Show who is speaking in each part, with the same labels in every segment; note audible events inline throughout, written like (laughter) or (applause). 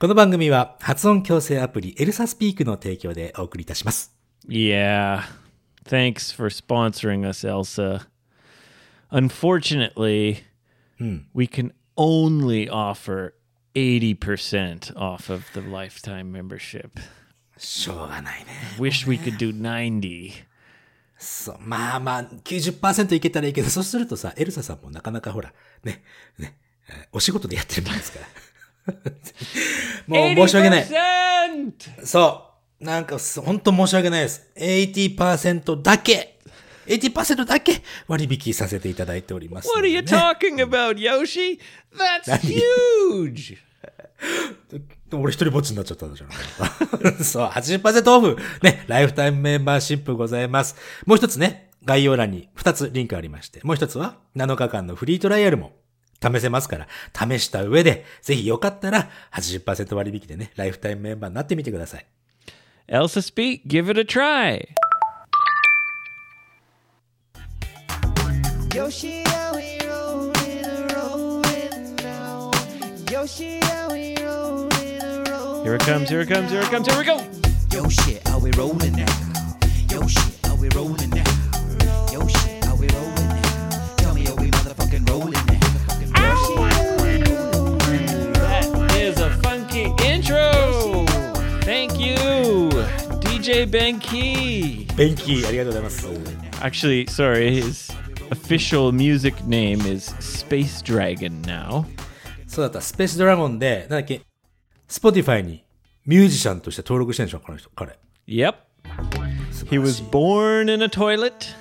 Speaker 1: この番組は発音矯正アプリエルサスピークの提供でお送りいたします。
Speaker 2: Yeah. Thanks for sponsoring us, Elsa. Unfortunately, we can only offer 80% off of the lifetime membership.
Speaker 1: しょうがないね。
Speaker 2: Wish we could do 90.
Speaker 1: そう。まあまあ、90%いけたらいいけど、そうするとさ、エルサさんもなかなかほら、ね、ね、えーお仕事でやってるもんですから。(laughs) もう申し訳ない。
Speaker 2: 80%!
Speaker 1: そう。なんか、す本当申し訳ないです。80%だけ、80%だけ割引させていただいておりますの
Speaker 2: What
Speaker 1: で
Speaker 2: are
Speaker 1: ね、
Speaker 2: you talking about, Yoshi? That's (laughs) huge! (laughs)
Speaker 1: 俺一人ぼっちになっちゃったんじゃないそう、80%オフ。ね、ライフタイムメンバーシップございます。もう一つね、概要欄に2つリンクありまして、もう一つは7日間のフリートライアルも試せますから、試した上で、ぜひよかったら80%割引でね、ライフタイムメンバーになってみてください。
Speaker 2: Elsa Speak, give it a try.
Speaker 3: Yoshi, how we rollin', rollin' now. Yoshi, how we rollin', rollin'.
Speaker 2: Here it comes, here it comes, here it comes, here we go!
Speaker 3: Yo shit, how we rollin' now? Yo shit, how we rollin' now?
Speaker 2: Thank you, DJ Benki.
Speaker 1: Benki,
Speaker 2: actually sorry, his official music name is Space Dragon now. So that's Space Dragon. And what? Spotify?
Speaker 1: そうだった、スペースドラゴンで、なんだっけ、Spotify にミュージシャンとして登録してるんでしょ、この人、彼。
Speaker 2: Yep. He was born in a toilet.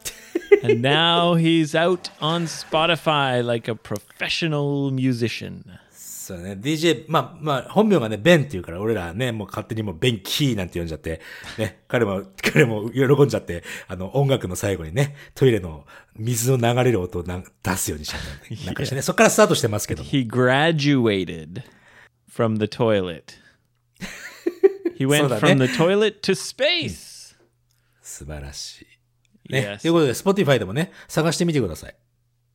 Speaker 2: (laughs) and now he's out on Spotify like a professional musician.
Speaker 1: そうだね。DJ、まあ、まあ、本名がね、ベンっていうから、俺らね、もう勝手にもうベンキーなんて呼んじゃって、ね、(laughs) 彼も、彼も喜んじゃって、あの、音楽の最後にね、トイレの水の流れる音をなん出すようにしちゃった、ね。(laughs) なんかしてね、そっからスタートしてますけども。
Speaker 2: He graduated from the toilet. He went (laughs)
Speaker 1: ね。
Speaker 2: from the toilet to space.
Speaker 1: 素晴らしい。ね。
Speaker 2: Yes.
Speaker 1: ということで、Spotify でもね、探してみてください。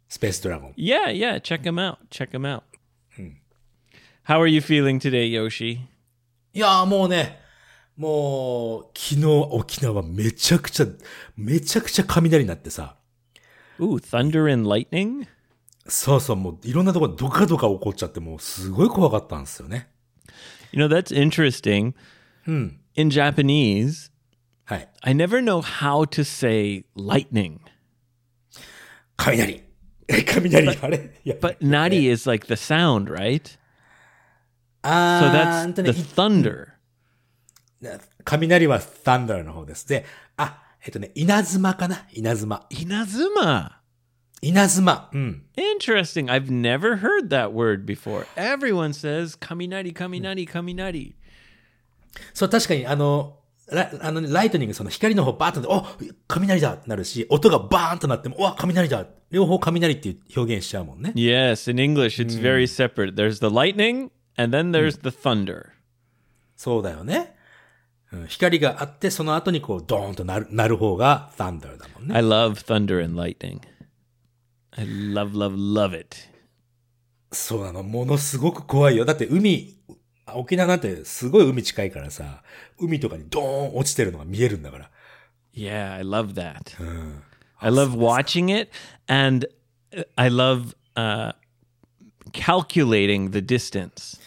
Speaker 1: スペースドラゴン。
Speaker 2: Yeah, yeah, check him out. Check him out. How are you feeling today, Yoshi?
Speaker 1: いやーもうね、もう、昨日沖縄めちゃくちゃ、めちゃくちゃ雷になってさ、
Speaker 2: Ooh, thunder and lightning?
Speaker 1: そうそう、もういろんなところでドカドカ起こっちゃって、もうすごい怖かったんですよね。
Speaker 2: You know, that's interesting. In Japanese,
Speaker 1: はい。
Speaker 2: I never know how to say lightning,
Speaker 1: 雷。え雷、あれいや (laughs)
Speaker 2: but nari is like the sound, right?
Speaker 1: あ
Speaker 2: So
Speaker 1: ー
Speaker 2: that's
Speaker 1: んとね
Speaker 2: the thunder.
Speaker 1: 雷は thunder の方です。で、あ、えっとね、稲妻かな稲妻。
Speaker 2: Inazuma.
Speaker 1: 稲妻。うん。
Speaker 2: Interesting. I've never heard that word before. Everyone says kaminari, kaminari, kaminari.
Speaker 1: そう、確かに、あの、ラあのね、ライトニング、その光の方バーッとなって、お雷だってなるし、音がバーンとなっても、お雷だ両方雷っていう表現しちゃうもんね。
Speaker 2: Yes, in English, it's very separate. There's the lightning, and then there's the thunder.
Speaker 1: そうだよね。うん、光があって、その後にこう、ドーンとなる、なる方が thunder だもんね。
Speaker 2: I love thunder and lightning. I love, love, love it.
Speaker 1: そうなの。ものすごく怖いよ。だって海、沖縄なんてすごい海近いからさ、海とかにドーン落ちてるのが見えるんだから。
Speaker 2: Yeah, I love that. I love watching it, and uh, I love uh, calculating the distance.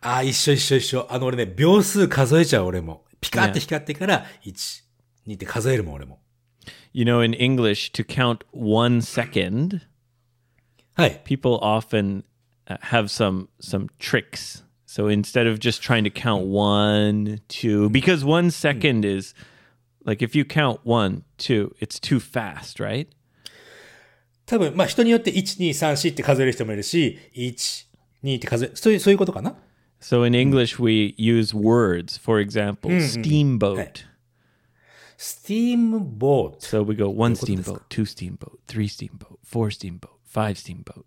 Speaker 1: ああ、一緒一緒一緒。あの俺ね、秒数数えちゃう俺も。ピカって光ってから、1、2って数えるもん俺も。
Speaker 2: You know, in English, to count one second,
Speaker 1: はい。
Speaker 2: people often uh, have some some tricks. So instead of just trying to count one, two, because one second is like if you count one, two, it's too fast, right?
Speaker 1: 多分、まあ人によって1、2、3、4って数える人もいるし、1、2って数え、そういう、そういうことかな
Speaker 2: So in English, we use words. For example, steamboat.
Speaker 1: スティームボート。
Speaker 2: So we go one
Speaker 1: どういうことですか？
Speaker 2: steamboat, two steamboat, three steamboat, four steamboat, five steamboat.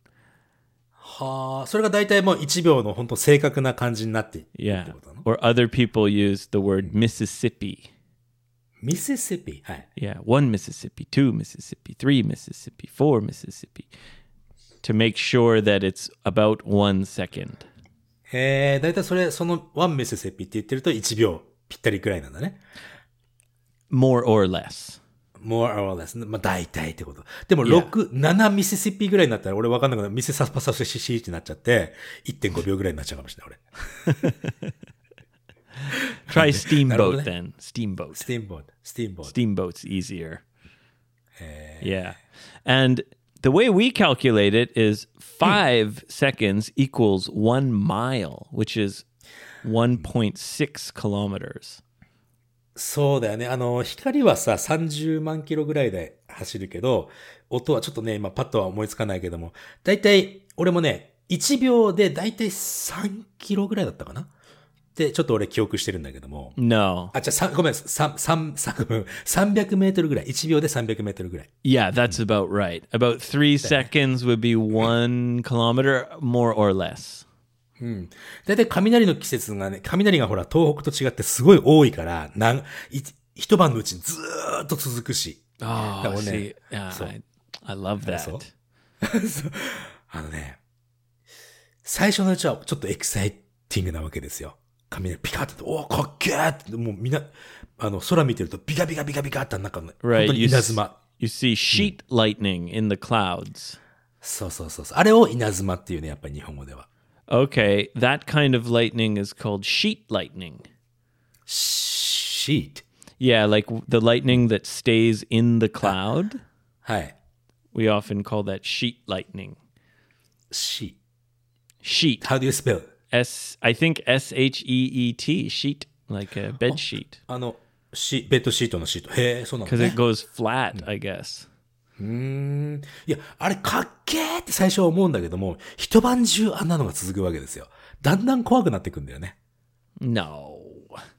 Speaker 1: はあ、それが大体もう1秒の本当正確な感じになっているって
Speaker 2: Yeah.
Speaker 1: ことなの
Speaker 2: Or other people use the word Mississippi.
Speaker 1: ミシシッピ。はい。
Speaker 2: Yeah, one Mississippi, two Mississippi, three Mississippi, four Mississippi, to make sure that it's about one second.
Speaker 1: へえ、だいたいそれ、その1ミシシッピって言ってると1秒ぴったりくらいなんだね。
Speaker 2: More or less.
Speaker 1: more or less. まあ大体ってこと。でも
Speaker 2: Yeah.
Speaker 1: 6、7ミシシッピぐらいになったら俺わかんなくなる。ミセサスパサスシシってなっちゃって、1.5秒ぐらいになっちゃうかもしれない、俺。(laughs)
Speaker 2: Try (laughs) steamboat then. Steamboat.
Speaker 1: スティーンボート、スティーンボート。
Speaker 2: Steamboat's easier. Yeah. And the way we calculate it is five seconds equals one mile, which is 1.6 kilometers.
Speaker 1: そうだよね。あの、光はさ、30万キロぐらいで走るけど、音はちょっとね、今パッとは思いつかないけども、だいたい、俺もね、1秒でだいたい3キロぐらいだったかなって、ちょっと俺記憶してるんだけども。
Speaker 2: No.
Speaker 1: あ、じゃあ、ごめん、三三三300メートルぐらい。1秒で300メートルぐらい。
Speaker 2: Yeah, that's about right. About three seconds would be one kilometer, more or less.
Speaker 1: だいたい雷の季節がね、雷がほら、東北と違ってすごい多いから、なん、い一晩のうちにずーっと続くし。
Speaker 2: Oh,
Speaker 1: That one
Speaker 2: see,
Speaker 1: there.
Speaker 2: yeah,
Speaker 1: So-
Speaker 2: I, I love that.
Speaker 1: so- (laughs) あのね、最初のうちはちょっとエキサイティングなわけですよ。髪でピカッて、おお、かっけーって、もうみんな、あの、空見てるとビカビカビカビカって、なんか、ね、本当に稲妻。
Speaker 2: You see sheet lightning in the clouds.
Speaker 1: そうそうそうそう。あれを稲妻っていうね、やっぱり日本語では。
Speaker 2: Okay, that kind of lightning is called sheet lightning.
Speaker 1: Sheet?
Speaker 2: Yeah, like the lightning that stays in the ah,
Speaker 1: cloud. Hi.
Speaker 2: We often call that sheet lightning. Sheet.
Speaker 1: Sheet. How do you spell?
Speaker 2: S I think S H E E T sheet like a bed sheet
Speaker 1: あの、シベッドシートのシート。へえ、そうなの
Speaker 2: because
Speaker 1: ね
Speaker 2: it。goes flat, I guess.
Speaker 1: いや、あれかっけーって最初は思うんだけども、一晩中あんなのが続くわけですよ。だんだん怖くなってくんだよね。
Speaker 2: No.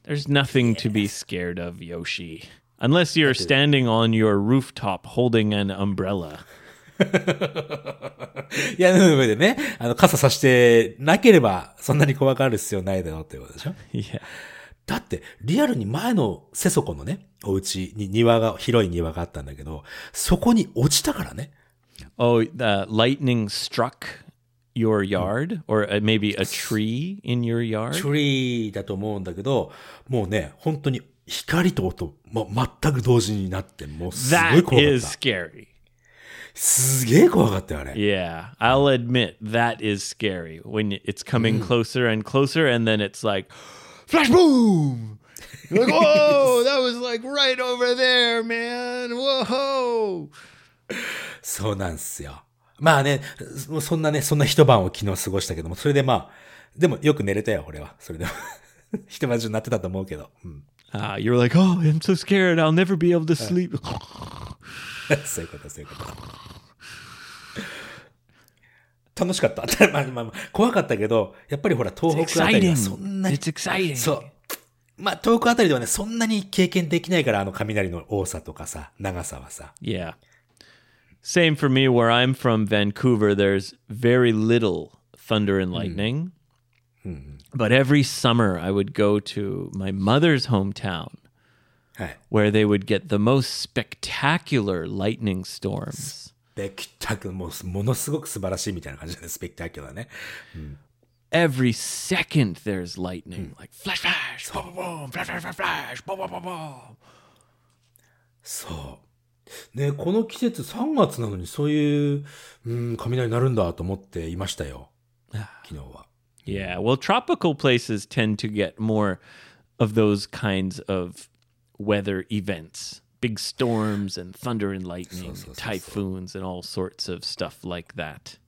Speaker 2: Therethere's nothing to be scared of, Yoshi. Unless you're standing on your rooftop holding an umbrella.
Speaker 1: 屋根の上でね、あの、傘さしてなければ、そんなに怖がる必要ないだろうってことでしょ
Speaker 2: ？Yeah.
Speaker 1: だって、リアルに前のセソコのね、お家に庭が、広い庭があったんだけど、そこに落ちたからね。
Speaker 2: Oh, the lightning struck your yard? Or uh, maybe a tree in your yard?
Speaker 1: トリーだと思うんだけど、もうね、本当に光と音、ま、全く同時になって、もうすごい
Speaker 2: That
Speaker 1: 怖かっ
Speaker 2: is
Speaker 1: た。
Speaker 2: scary.
Speaker 1: すげえ怖かったよ、あれ。
Speaker 2: Yeah, I'll admit that is scary when it's coming closer and closer, and then it's like, flash boom! You're like, whoa, that was like right over there, man. Whoa.
Speaker 1: そうなんすよ。まあね、そそんなね、そんな一晩を昨日過ごしたけども、それでまあ、でもよく寝れたよ、俺は。それでも。一晩中なってたと思うけど。うん。
Speaker 2: Ah, you're like, oh, I'm so scared. I'll never be able to sleep.
Speaker 1: そういうこと、そういうこと。楽しかった。まあまあまあ、怖かったけど、やっぱりほら、東北あたりはそんなに。そう。まあ、東北あたりではね、そんなに経験できないから、あの雷の多さとかさ、長さはさ。
Speaker 2: Yeah. Same for me where I'm from, Vancouver. There's very little thunder and lightning. But every summer I would go to my mother's hometown
Speaker 1: はい。
Speaker 2: Where they would get the most spectacular lightning storms.
Speaker 1: スペクタクル、もう、ものすごく素晴らしいみたいな感じで、スペクタキュラーね。
Speaker 2: Every second there's lightning, like flash, flash, boom, boom, flash, flash, flash, flash, boom, boom, boom, boom.
Speaker 1: そう。ね、この季節3月なのにそういう、うん、雷になるんだと思っていましたよ。昨日は。
Speaker 2: Yeah, well, tropical places tend to get more of those kinds of weather events big storms and thunder and lightning,
Speaker 1: so, so, so.
Speaker 2: typhoons, and all sorts of stuff like that.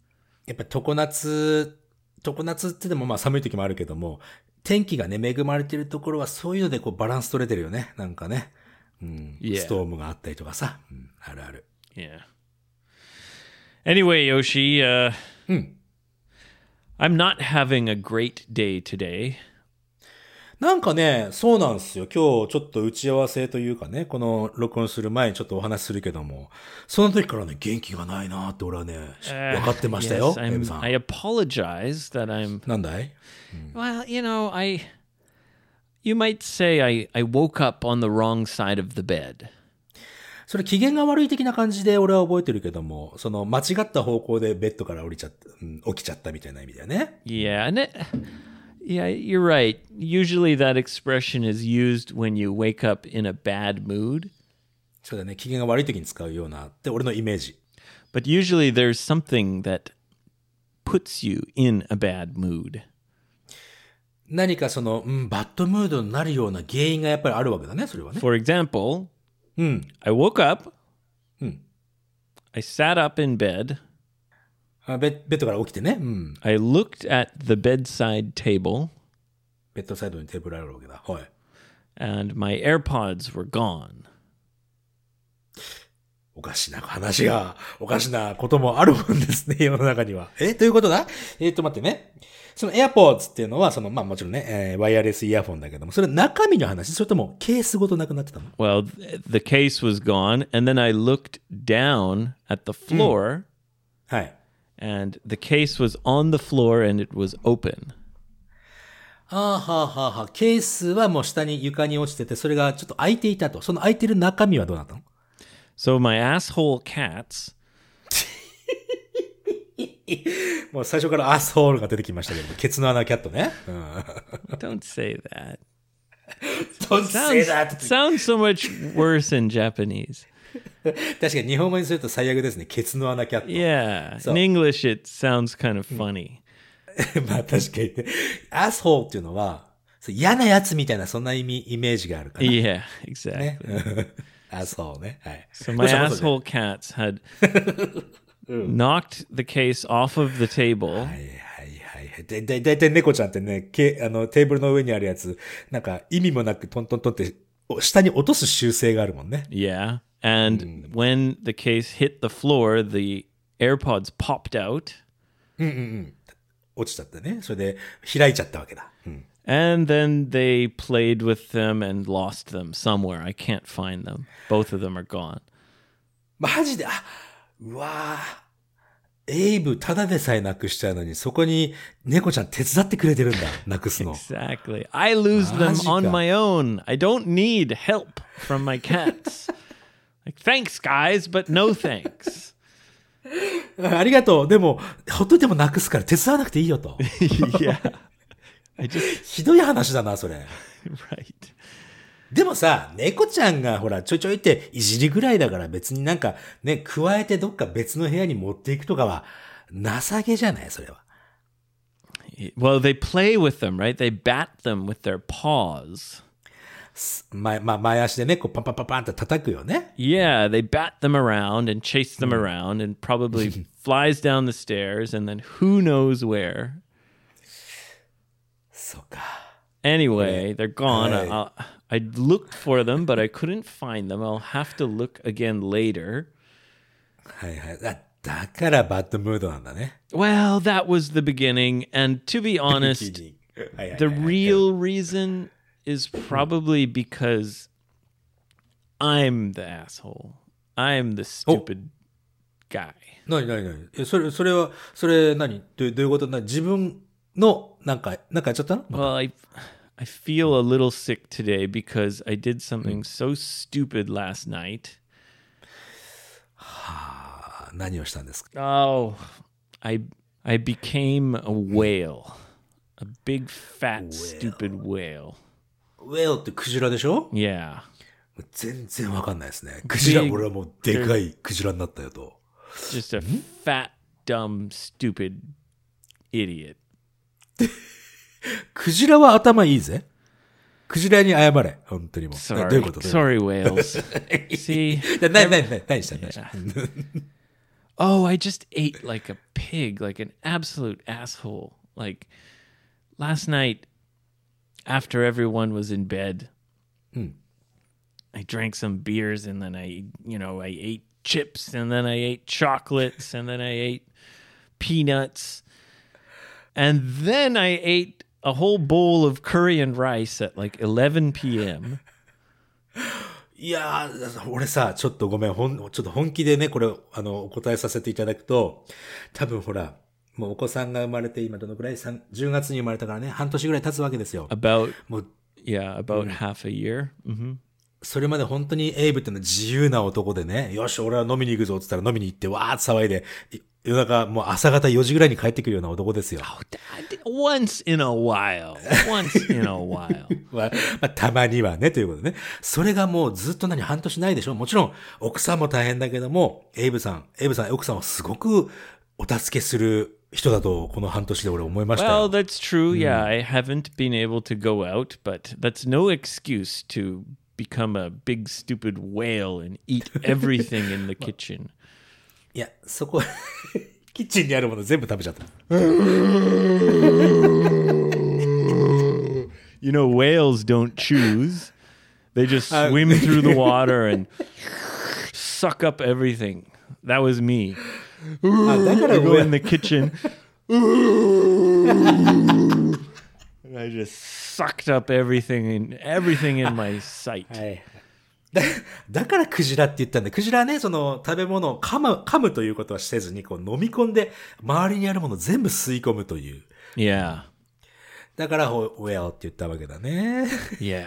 Speaker 1: やっぱ常夏、常夏ってでもまあ寒い時もあるけども、天気がね、恵まれてるところはそういうのでこうバランス取れてるよね。なんかね。うん。
Speaker 2: Yeah.
Speaker 1: ストームがあったりとかさ。うん、あるある。
Speaker 2: Yeah. Anyway, Yoshi, uh, I'm not having a great day today.
Speaker 1: なんかね、そうなんですよ。今日ちょっと打ち合わせというかね、この録音する前にちょっとお話しするけども、その時からね、元気がないなって俺はね、分かってましたよエブさ
Speaker 2: I
Speaker 1: ん。
Speaker 2: apologize that I'm
Speaker 1: なんだい
Speaker 2: ？Well, you know, I. You might say I, I woke up on the wrong side of the bed.
Speaker 1: それ機嫌が悪い的な感じで俺は覚えてるけども、その間違った方向でベッドから降りちゃった、うん起きちゃったみたいな意味だよね。
Speaker 2: Yeah, and it, Yeah, you're right. Usually that expression is used when you wake up in a bad mood,
Speaker 1: そうだね、機嫌が悪い時に使うようなって俺のイメージ。
Speaker 2: but usually there's something that puts you in a bad mood.
Speaker 1: 何かその、うん、バッドムードになるような原因がやっぱりあるわけだね、それはね。
Speaker 2: For example,
Speaker 1: うん。
Speaker 2: I woke up,
Speaker 1: うん。
Speaker 2: I sat up in bed,
Speaker 1: あ ベベッドから起きてね。うん。
Speaker 2: I looked at the bedside table,
Speaker 1: ベッドサイドにテーブルあるわけだ。はい。
Speaker 2: and my AirPods were gone.
Speaker 1: おかしな話が、おかしなこともあるもんですね、(laughs) 世の中には。えということだ？えっ、と、待ってね。その AirPods っていうのは、その、まあもちろんね、えーワイヤレスイヤフォンだけども、それ中身の話？それともケースごとなくなってたの
Speaker 2: ？Well, th- the case was gone, and then I looked down at the floor,
Speaker 1: はい。
Speaker 2: and the case was on the floor and it was open.
Speaker 1: はあはあはあはあ。ケースはもう下に床に落ちてて、それがちょっと開いていたと。その開いてる中身はどうなったの
Speaker 2: So my asshole cats (laughs)
Speaker 1: もう最初からアスホールが出てきましたけど、ケツの穴キャットね。うん。
Speaker 2: don't say that. (laughs)
Speaker 1: Don't say
Speaker 2: Sounds,
Speaker 1: that.
Speaker 2: sounds so much worse in Japanese. (laughs)
Speaker 1: 確かに日本語にすると最悪ですね。ケツの穴キャット。
Speaker 2: Yeah.
Speaker 1: So-
Speaker 2: In English, it sounds kind of funny. (laughs)
Speaker 1: まあ確かにね。アスホールっていうのは、嫌なやつみたいなそんな意味、イメージがあるから。
Speaker 2: Yeah, exactly.
Speaker 1: ね。アスホールね。はい。
Speaker 2: So
Speaker 1: ど
Speaker 2: my asshole cats had (laughs) knocked the case off of the table.
Speaker 1: はいはいはいはい。で、で、だいたい猫ちゃんってね、け、あの、テーブルの上にあるやつ、なんか意味もなくトントントンって、お下に落とす習性があるもんね。
Speaker 2: Yeah. And when the case hit the floor, the AirPods popped out.
Speaker 1: 落ちちゃってね。それで開いちゃったわけだ。うん。
Speaker 2: And then they played with them and lost them somewhere. I can't find them. Both of them are gone.
Speaker 1: マジで、あ、うわぁ。エイブ、ただでさえなくしちゃうのに、そこに猫ちゃん手伝ってくれてるんだ。なくすの。
Speaker 2: Exactly. (laughs) I lose them on
Speaker 1: Magica.
Speaker 2: my own. I don't need help from my cats. (laughs) like, thanks, guys, but no thanks. (laughs)
Speaker 1: ありがとう。でも、ほっといてもなくすから手伝わなくていいよと。(laughs)
Speaker 2: yeah. I just, (laughs)
Speaker 1: ひどい話だな、それ。
Speaker 2: right.
Speaker 1: でもさ、猫ちゃんがほら、ちょいちょいっていじりぐらいだから別になんかね、加えてどっか別の部屋に持っていくとかは、情けじゃないそれは。
Speaker 2: Well, they play with them, right? They bat them with their paws.
Speaker 1: 前、まあ、前足でね、こうパンパンパンパンって叩くよね。
Speaker 2: Yeah, they bat them around and chase them around and probably (laughs) flies down the stairs and then who knows where.
Speaker 1: そうか。
Speaker 2: Anyway, they're gone.
Speaker 1: Right.
Speaker 2: I, I looked for them, but I couldn't find them. I'll have to look again later.
Speaker 1: はいはい。だ、だからバッドムードなんだね。
Speaker 2: Well, that was the beginning. And to be (laughs) honest,
Speaker 1: はいはい
Speaker 2: the real reason is probably because I'm the asshole. I'm the stupid guy.
Speaker 1: なになになにえ、それ、それは、それ何どうどういうことな自分の、なんか、なんかやっちゃったの
Speaker 2: Well, I I feel a little sick today because I did something so stupid last night.
Speaker 1: あ何をしたんですか
Speaker 2: Oh, I I became a whale. A big fat stupid whale.
Speaker 1: ウェルってクジラでしょ
Speaker 2: Yeah.
Speaker 1: 全然わかんないですね。クジラ、俺はもうでかいクジラになったよと。
Speaker 2: Just a fat dumb stupid idiot.
Speaker 1: クジラは頭いいぜ。クジラに謝れ。本当にもう。どう
Speaker 2: Sorry.
Speaker 1: いうこと
Speaker 2: Sorry whales. See?
Speaker 1: とな、な、な、何した何した
Speaker 2: Oh, I just ate like a pig, like an absolute asshole. Like last night, after everyone was in bed, I drank some beers and then I, you know, I ate chips and then I ate chocolates and then I ate peanuts. And then I ate a whole bowl of curry and rice at like 11 p.m.
Speaker 1: いやー、俺さ、ちょっとごめん、ほん、ちょっと本気でね、これ、あの、お答えさせていただくと、多分ほら、 (gasps) もうお子さんが生まれて今どのくらい ?3、10月に生まれたからね、半年ぐらい経つわけですよ。
Speaker 2: About yeah, about half a year. hmm
Speaker 1: それまで本当にエイブってのは自由な男でね、よし、俺は飲みに行くぞって言ったら飲みに行って、わーって騒いで、い夜中、もう朝方4時ぐらいに帰ってくるような男ですよ。
Speaker 2: Once in a while. Once in a while. (laughs)
Speaker 1: まあ、まあ、たまにはね、ということでね。それがもうずっと何、半年ないでしょ？もちろん、奥さんも大変だけども、エイブさん、エイブさん、奥さんはすごくお助けする人だと、この半年で俺思いました
Speaker 2: Well,
Speaker 1: よ。
Speaker 2: that's true. Yeah, I haven't been able to go out, but that's no excuse to become a big stupid whale and eat (laughs) everything in the (laughs) kitchen.
Speaker 1: いや、そこ、キッチンにあるもの全部食べちゃった。
Speaker 2: You (laughs) know, whales don't choose. They just swim through the water and suck up everything. That was me.
Speaker 1: あ、だから
Speaker 2: go
Speaker 1: 上
Speaker 2: in the kitchen. and (laughs) I just sucked up everything in everything in my sight.
Speaker 1: はい。だ、だからクジラって言ったんだ。クジラはね、その食べ物を噛む、噛むということはせずに、こう飲み込んで、周りにあるものを全部吸い込むという。
Speaker 2: Yeah.
Speaker 1: だから、ほウェアって言ったわけだね。
Speaker 2: Yeah.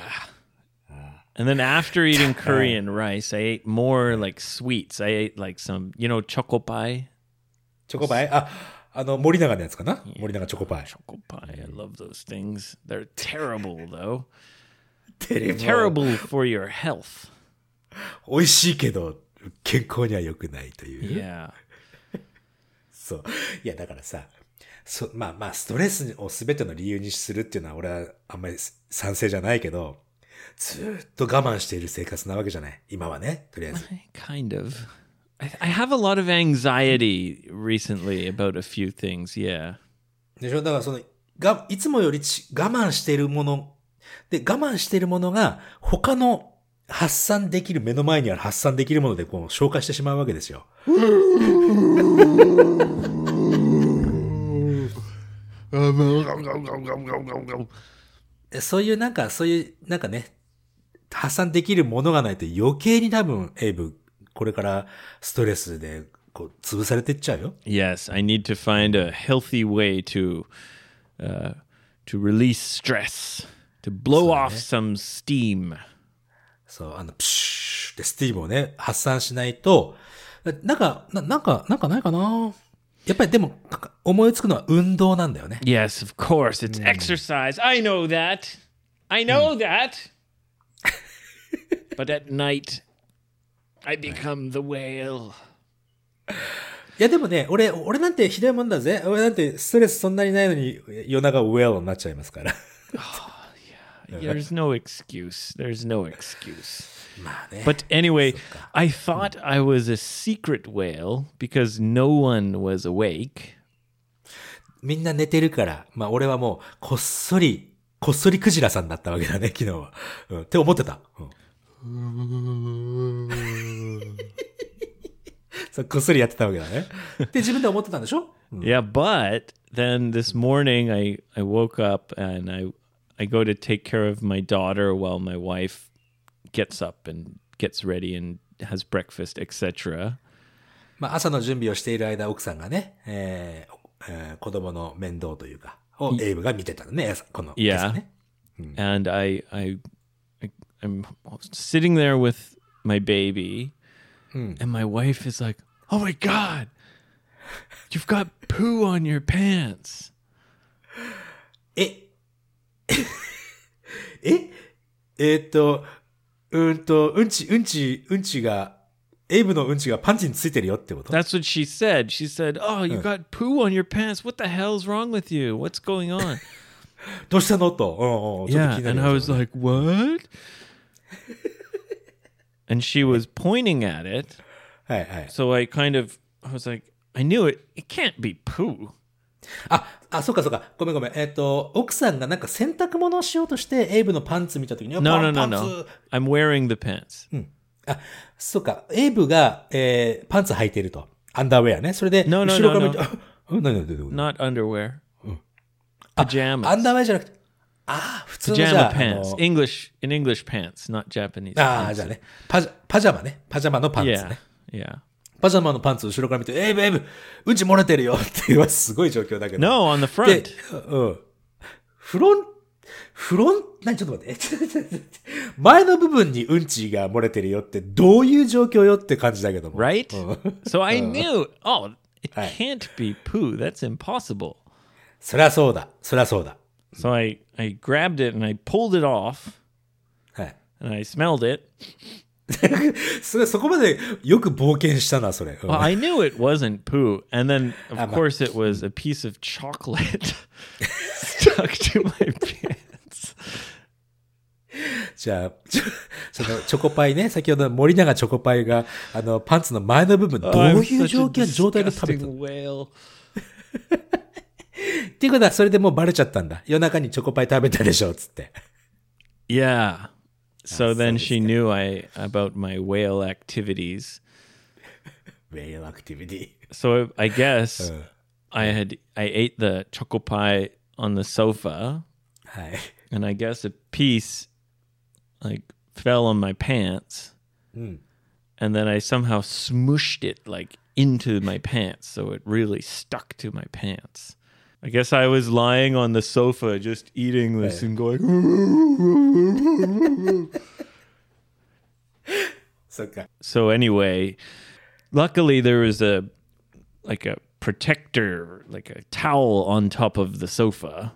Speaker 2: And then after eating curry and rice, I ate more like sweets. I ate like some, you know, choco pie.
Speaker 1: チョコパイあ、あの、森永のやつかな森永チョコパイ。
Speaker 2: Choco pie. I love those things. They're terrible though.
Speaker 1: テレビ
Speaker 2: Terrible for your health.
Speaker 1: 美味しいけど、健康には良くないという。
Speaker 2: Yeah.
Speaker 1: そう。いや、だからさ、そまあまあ、ストレスを全ての理由にするっていうのは俺はあんまり賛成じゃないけど、ずーっと我慢している生活なわけじゃない。今はね、とりあえず。
Speaker 2: Kind of. I, have a lot of anxiety recently about a few things. Yeah.
Speaker 1: でしょ？だからその、が、いつもよりち我慢しているもの、で、我慢しているものが、他の発散できる、目の前にある発散できるもので、こう、消化してしまうわけですよ。(laughs) でそういうなんか、そういう、なんかね、発散できるものがないと余計に多分、エイブ、これからストレスで、こう、潰されていっちゃうよ。
Speaker 2: Yes, I need to find a healthy way to uh, to release stress, to blow off some steam.
Speaker 1: そう、あの、プシューってスティームをね、発散しないと、なんか、ななんか、なんかないかなやっぱりでも、か思いつくのは運動なんだよね。
Speaker 2: Yes, of course, it's exercise. I know that. I know that. But at night, I become the whale.
Speaker 1: いやでもね、俺、俺なんてひどいもんだぜ。俺なんてストレスそんなにないのに夜中ウェアになっちゃいますから。
Speaker 2: There's no excuse. There's no excuse. But anyway, I thought I was a secret whale because no one was awake.
Speaker 1: みんな寝てるから、まあ俺はもう、こっそり、こっそりクジラさんだったわけだね、昨日は。うん、って思ってた。うん、そうこっそりやってたわけだね。で、自分で思ってたんでしょ
Speaker 2: Yeah, but then this morning I, I woke up and I I go to take care of my daughter while my wife gets up and gets ready and has breakfast, etc.
Speaker 1: まあ朝の準備をしている間、奥さんがね、えーえー子供の面倒というか、をエイブが見てたのね、朝この。
Speaker 2: Yeah.
Speaker 1: 朝ね
Speaker 2: And I, I I I'm sitting there with my baby and my wife is like, "Oh my god. You've got poo on your pants." (laughs)
Speaker 1: えええーっと、うーんと、うんち、うんち、うんちが、 (laughs) エイブのうんちがパンツについてるよってこと
Speaker 2: That's what she said. She said, "Oh, you got poo on your pants. What the hell's wrong with you? What's going on?"
Speaker 1: どうしたのと。うんうん。ちょっと
Speaker 2: yeah,
Speaker 1: 気にな
Speaker 2: and
Speaker 1: る
Speaker 2: I
Speaker 1: よ
Speaker 2: was like, "What?" and she was pointing at it.
Speaker 1: はいはい。
Speaker 2: So I kind of I was like, "I knew it. It can't be poo."
Speaker 1: あ、あ、そうかそうか。ごめんごめん。えーっと、奥さんがなんか洗濯物をしようとして、エイブのパンツ見たときに、
Speaker 2: No,
Speaker 1: パ
Speaker 2: no,
Speaker 1: ン
Speaker 2: no,
Speaker 1: パン
Speaker 2: no.
Speaker 1: ツ
Speaker 2: I'm wearing the pants.
Speaker 1: あ、そうか。エイブが、えーパンツ履いていると。アンダーウェアね。それで、後ろから見て、何何何何
Speaker 2: ？Not underwear.
Speaker 1: ア
Speaker 2: Pajamas.
Speaker 1: ンダーウェアじゃなくて、あー普通のじゃ
Speaker 2: Pajama
Speaker 1: あ、あ
Speaker 2: pants.
Speaker 1: の
Speaker 2: English in English pants, not Japanese.
Speaker 1: あ.あ、じゃあね。パジャ、パジャマね。パジャマのパンツ
Speaker 2: Yeah.
Speaker 1: ね。
Speaker 2: Yeah.
Speaker 1: パジャマのパンツ後ろから見て、エイブエイブ、うんち漏れてるよっていうすごい状況だけど。
Speaker 2: No, on the
Speaker 1: で
Speaker 2: front.、
Speaker 1: うん。フロン、フロン、何ちょっと待って。えちょっと待って 前の部分にうんちが漏れてるよってどういう状況よって感じだけども。
Speaker 2: right?
Speaker 1: うん (laughs)
Speaker 2: So I knew, oh, it
Speaker 1: Right.
Speaker 2: can't be poo. That's impossible.
Speaker 1: そりゃそうだ。そりゃそうだ。
Speaker 2: So I, I grabbed it and I pulled it off
Speaker 1: はい。
Speaker 2: and I smelled it. (laughs)
Speaker 1: それ、そこまでよく冒険したな、それ。うん
Speaker 2: Well, I knew it wasn't poo. And then, of
Speaker 1: Um,
Speaker 2: course, it was a piece of chocolate (laughs) stuck to my pants.
Speaker 1: じゃあ、そのチョコパイね、先ほど森永チョコパイが、あの、パンツの前の部分、どういう状況、状態で食べた
Speaker 2: whale.
Speaker 1: っていうことは、それでもうバレちゃったんだ。夜中にチョコパイ食べたでしょ、つって。
Speaker 2: Yeah. So then she knew I about my whale activities.
Speaker 1: ウェイルアクティビティ。
Speaker 2: So I guess I had I ate the choco pie on the sofa,
Speaker 1: はい。
Speaker 2: and I guess a piece like fell on my pants, mm. and then I somehow smooshed it like into my pants, so it really stuck to my pants. I guess I was lying on the sofa just eating this and going. (laughs) so anyway, luckily there was a like a protector, like a towel on top of the sofa.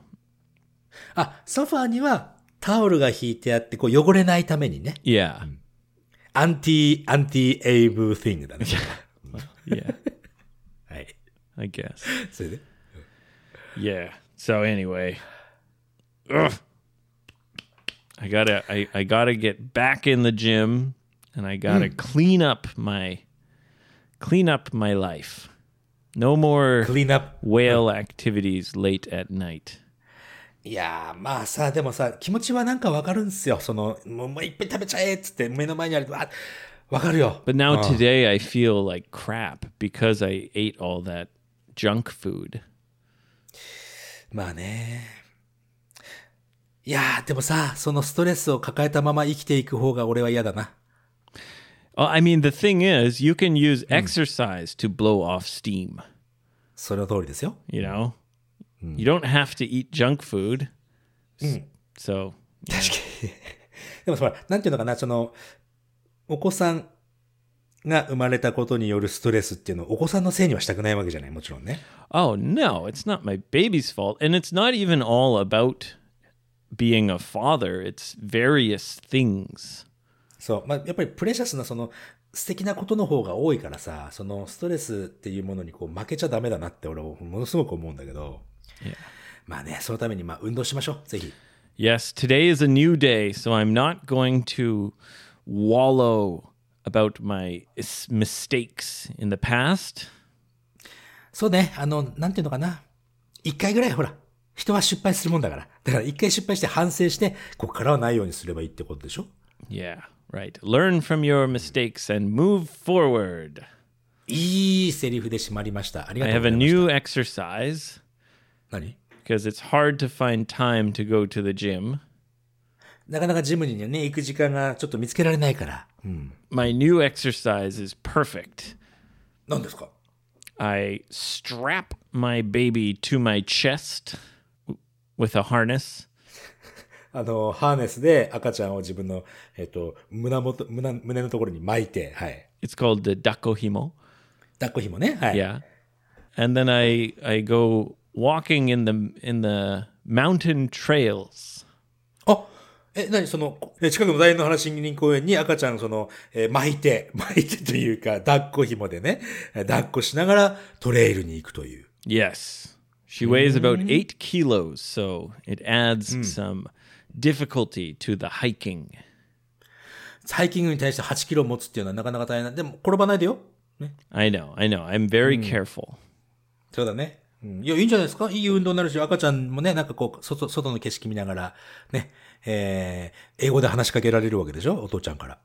Speaker 1: Ah, sofa にはタオルが引いてあって、こう汚れないためにね。
Speaker 2: Yeah.
Speaker 1: アンティ、アンティエイブフィングだね。
Speaker 2: Yeah. (laughs)
Speaker 1: はい。
Speaker 2: I guess.
Speaker 1: それで。
Speaker 2: Yeah. So anyway, ugh. I gotta I, I gotta get back in the gym and I gotta clean up my clean up my life. No more
Speaker 1: クリーンアップ。
Speaker 2: whale activities late at night.
Speaker 1: いやー、まあさ、でもさ、気持ちはなんかわかるんですよ。その、もうもういっぱい食べちゃえっつって目の前にあると、あ、わかるよ。
Speaker 2: But now today I feel like crap because I ate all that junk food.
Speaker 1: まあね。いやー、でもさ、そのストレスを抱えたまま生きていく方が俺は嫌だな。
Speaker 2: Oh, I mean, the thing is, you can use exercise to blow off steam.
Speaker 1: その通りですよ。
Speaker 2: You know, you don't have to eat junk food. So, (laughs)
Speaker 1: でもほら、なんていうのかな、その、お子さんが生まれたことによるストレスっていうのをお子さんのせいにはしたくないわけじゃない、もちろんね。
Speaker 2: oh no, it's not my baby's fault. And it's not even all about being a father, it's various things.
Speaker 1: そう。まあ、やっぱりプレシャスなその素敵なことの方が多いからさ、そのストレスっていうものにこう負けちゃダメだなって俺はものすごく思うんだけど。まあね、そのためにまあ運動しましょう。ぜひ。
Speaker 2: Yes, today is a new day, so I'm not going to wallow about my is- mistakes in the past.
Speaker 1: そうね、あの、なんていうのかな。一回ぐらいほら、人は失敗するもんだから。だから一回失敗して反省して、ここからはないようにすればいいってことでしょ
Speaker 2: Yeah, right. Learn from your mistakes and move forward.
Speaker 1: いいセリフで締まりました。ありが
Speaker 2: I
Speaker 1: とう
Speaker 2: have
Speaker 1: ご
Speaker 2: a
Speaker 1: ざいました。
Speaker 2: new exercise
Speaker 1: 何
Speaker 2: because it's hard to find time to go to the gym.
Speaker 1: なかなかジムにね、行く時間がちょっと見つけられないから。うん。
Speaker 2: My new exercise is perfect.
Speaker 1: 何ですか
Speaker 2: I strap my baby to my chest w- with a harness. (laughs)
Speaker 1: あの、ハーネスで赤ちゃんを自分の、えっと、胸元、胸、胸のところに巻いて、はい。
Speaker 2: It's called the dakohimo.
Speaker 1: 抱っこ紐ね。はい。
Speaker 2: Yeah. And then I I go walking in the in the mountain trails.
Speaker 1: あえ、何その、え近くの大の原森林公園に赤ちゃん、その、えー巻いて、巻いてというか、抱っこ紐でね、えー抱っこしながらトレイルに行くという。
Speaker 2: Yes. She weighs about 8 kilos, so it adds some difficulty to the hiking.
Speaker 1: ハイキングに対して8キロ持つっていうのはなかなか大変な。でも、転ばないでよ。ね。
Speaker 2: I know, I know. I'm very careful.
Speaker 1: そうだね。うん。いや、いいんじゃないですかいい運動になるし、赤ちゃんもね、なんかこう、外、外の景色見ながら、ね、えー、英語で話しかけられるわけでしょお父ちゃんから。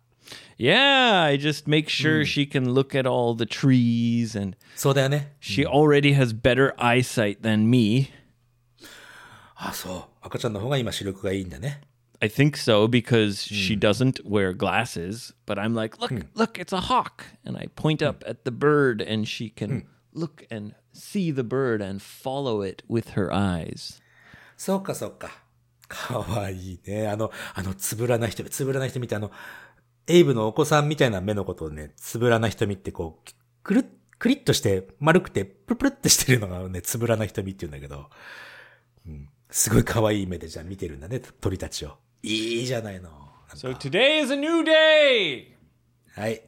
Speaker 2: Yeah, I just make sure she can look at all the trees and
Speaker 1: そうだよね。
Speaker 2: she already has better eyesight than me.
Speaker 1: あ、そう。赤ちゃんの方が今視力がいいんだね。
Speaker 2: I think so because she doesn't wear glasses, but I'm like, look, look, it's a hawk. And I point up at the bird and she can look and see the bird and follow it with her eyes.
Speaker 1: そうか、そうか。かわいいね。あの、あの、つぶらな瞳、つぶらな瞳ってあの、エイブのお子さんみたいな目のことをね、つぶらな瞳ってこう、くるっ、くりっとして、丸くて、プルプルってしてるのがね、つぶらな瞳って言うんだけど、うん、すごい可愛い目でじゃあ見てるんだね、鳥たちを。いいじゃないの。
Speaker 2: So today is a new day.
Speaker 1: はい。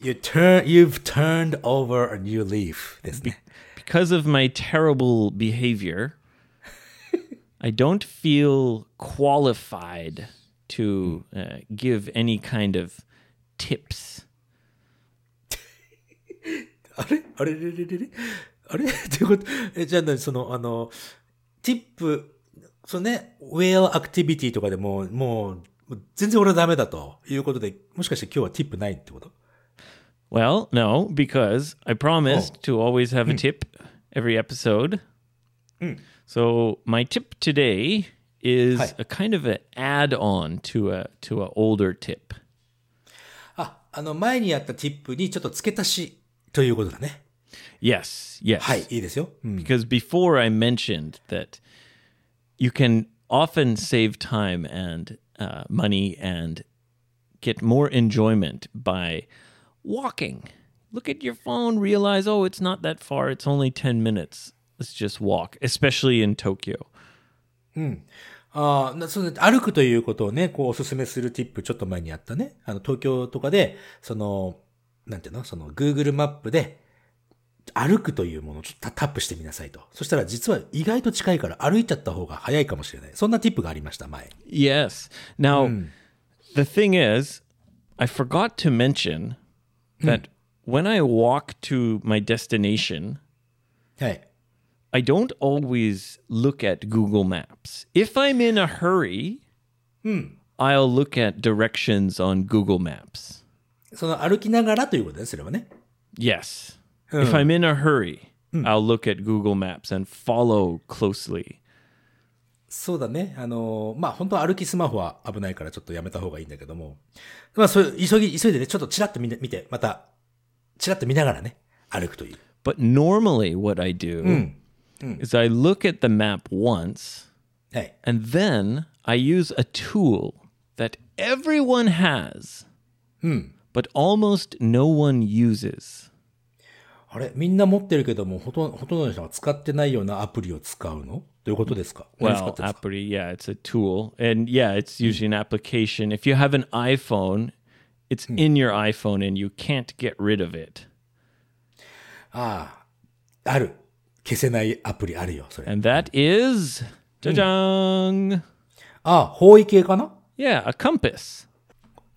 Speaker 1: You turn, you've turned over a new leaf ですね。
Speaker 2: Because of my terrible behavior, (laughs) I don't feel qualified to uh, give any kind of tips. (laughs)
Speaker 1: あれあれれれれれあれっていうこと、え、じゃあ何その、あの、ティップ、そのね、ウェア(laughs) アクティビティとかでも、もう、もう全然俺はダメだということで、もしかして今日はティップないってこと
Speaker 2: Well, no, because I promised to always have a tip every episode. So my tip today is
Speaker 1: Hi.
Speaker 2: a kind of an add-on to a to an older tip.
Speaker 1: あ、あの、前にやったティップにちょっと付け足しということだね。
Speaker 2: Yes, yes.
Speaker 1: はい、いいですよ。うん
Speaker 2: Because before I mentioned that you can often save time and uh, money and get more enjoyment by walking. Look at your phone, realize, oh, it's not that far. It's only 10 minutes. Let's just walk, especially in Tokyo.
Speaker 1: ああ、なその歩くということをね、こうお勧めするティップちょっと前にやったね。あの、東京とかで、その、なんていうのその、Google マップで、歩くというものをちょっとタタップしてみなさいと。そしたら実は意外と近いから歩いちゃった方が早いかもしれない。そんなティップがありました、前。
Speaker 2: Yes. Now, the thing is, I forgot to mention that when I walk to my destination,
Speaker 1: はい。
Speaker 2: I don't always look at Google Maps. If I'm in a hurry, I'll look at directions on Google Maps.
Speaker 1: その歩きながらということね、それはね。
Speaker 2: Yes. If I'm in a hurry, I'll look at Google Maps and follow closely.
Speaker 1: そうだね。あのーまあ、本当は歩きスマホは危ないからちょっとやめた方がいいんだけども。まあ、そういう、急ぎ、急いでね、ちょっとチラッと見て、見て、また、チラッと見ながらね、歩くという。
Speaker 2: But normally, what I do is I look at the map once
Speaker 1: はい。
Speaker 2: and then I use a tool that everyone has, but almost no one uses.
Speaker 1: あれ？みんな持ってるけども、ほとんど、ほとんどの人が使ってないようなアプリを使うの？どういうことですか
Speaker 2: Well,
Speaker 1: てるんですか
Speaker 2: Appri, yeah, it's a tool. And yeah, it's usually an application. If you have an iPhone, it's in your iPhone and you can't get rid of it.
Speaker 1: ああ、ある。消せないアプリあるよ、それ。
Speaker 2: And that is Jajang.
Speaker 1: ああ、方位系かな
Speaker 2: Yeah, a compass.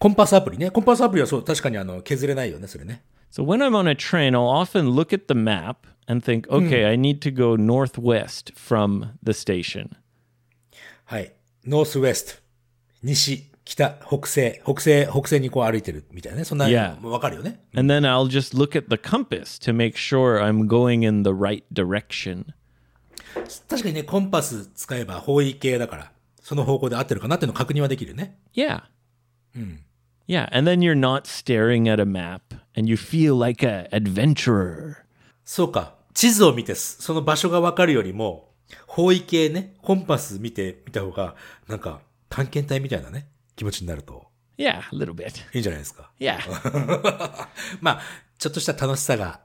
Speaker 1: コンパスアプリね。コンパスアプリはそう、確かにあの、削れないよね、それね。
Speaker 2: So when I'm on a train, I'll often look at the map and think, okay, I need to go northwest from the station.
Speaker 1: はい。ノースウェスト。西、北、北西、北西、北西にこう歩いてるみたいなね。そんな、
Speaker 2: Yeah.
Speaker 1: わかるよね。
Speaker 2: And then I'll just look at the compass to make sure I'm going in the right direction.
Speaker 1: 確かにね、コンパス使えば方位系だから、その方向で合ってるかなっていうのを確認はできるよね。
Speaker 2: Yeah. Yeah. And then you're not staring at a map and you feel like a adventurer.
Speaker 1: そうか。地図を見て、その場所がわかるよりも、方位系ね、コンパス見てみた方が、なんか、探検隊みたいなね、気持ちになると、
Speaker 2: Yeah, a little bit.
Speaker 1: いいんじゃないですか。
Speaker 2: Yeah.
Speaker 1: まあ、ちょっとした楽しさが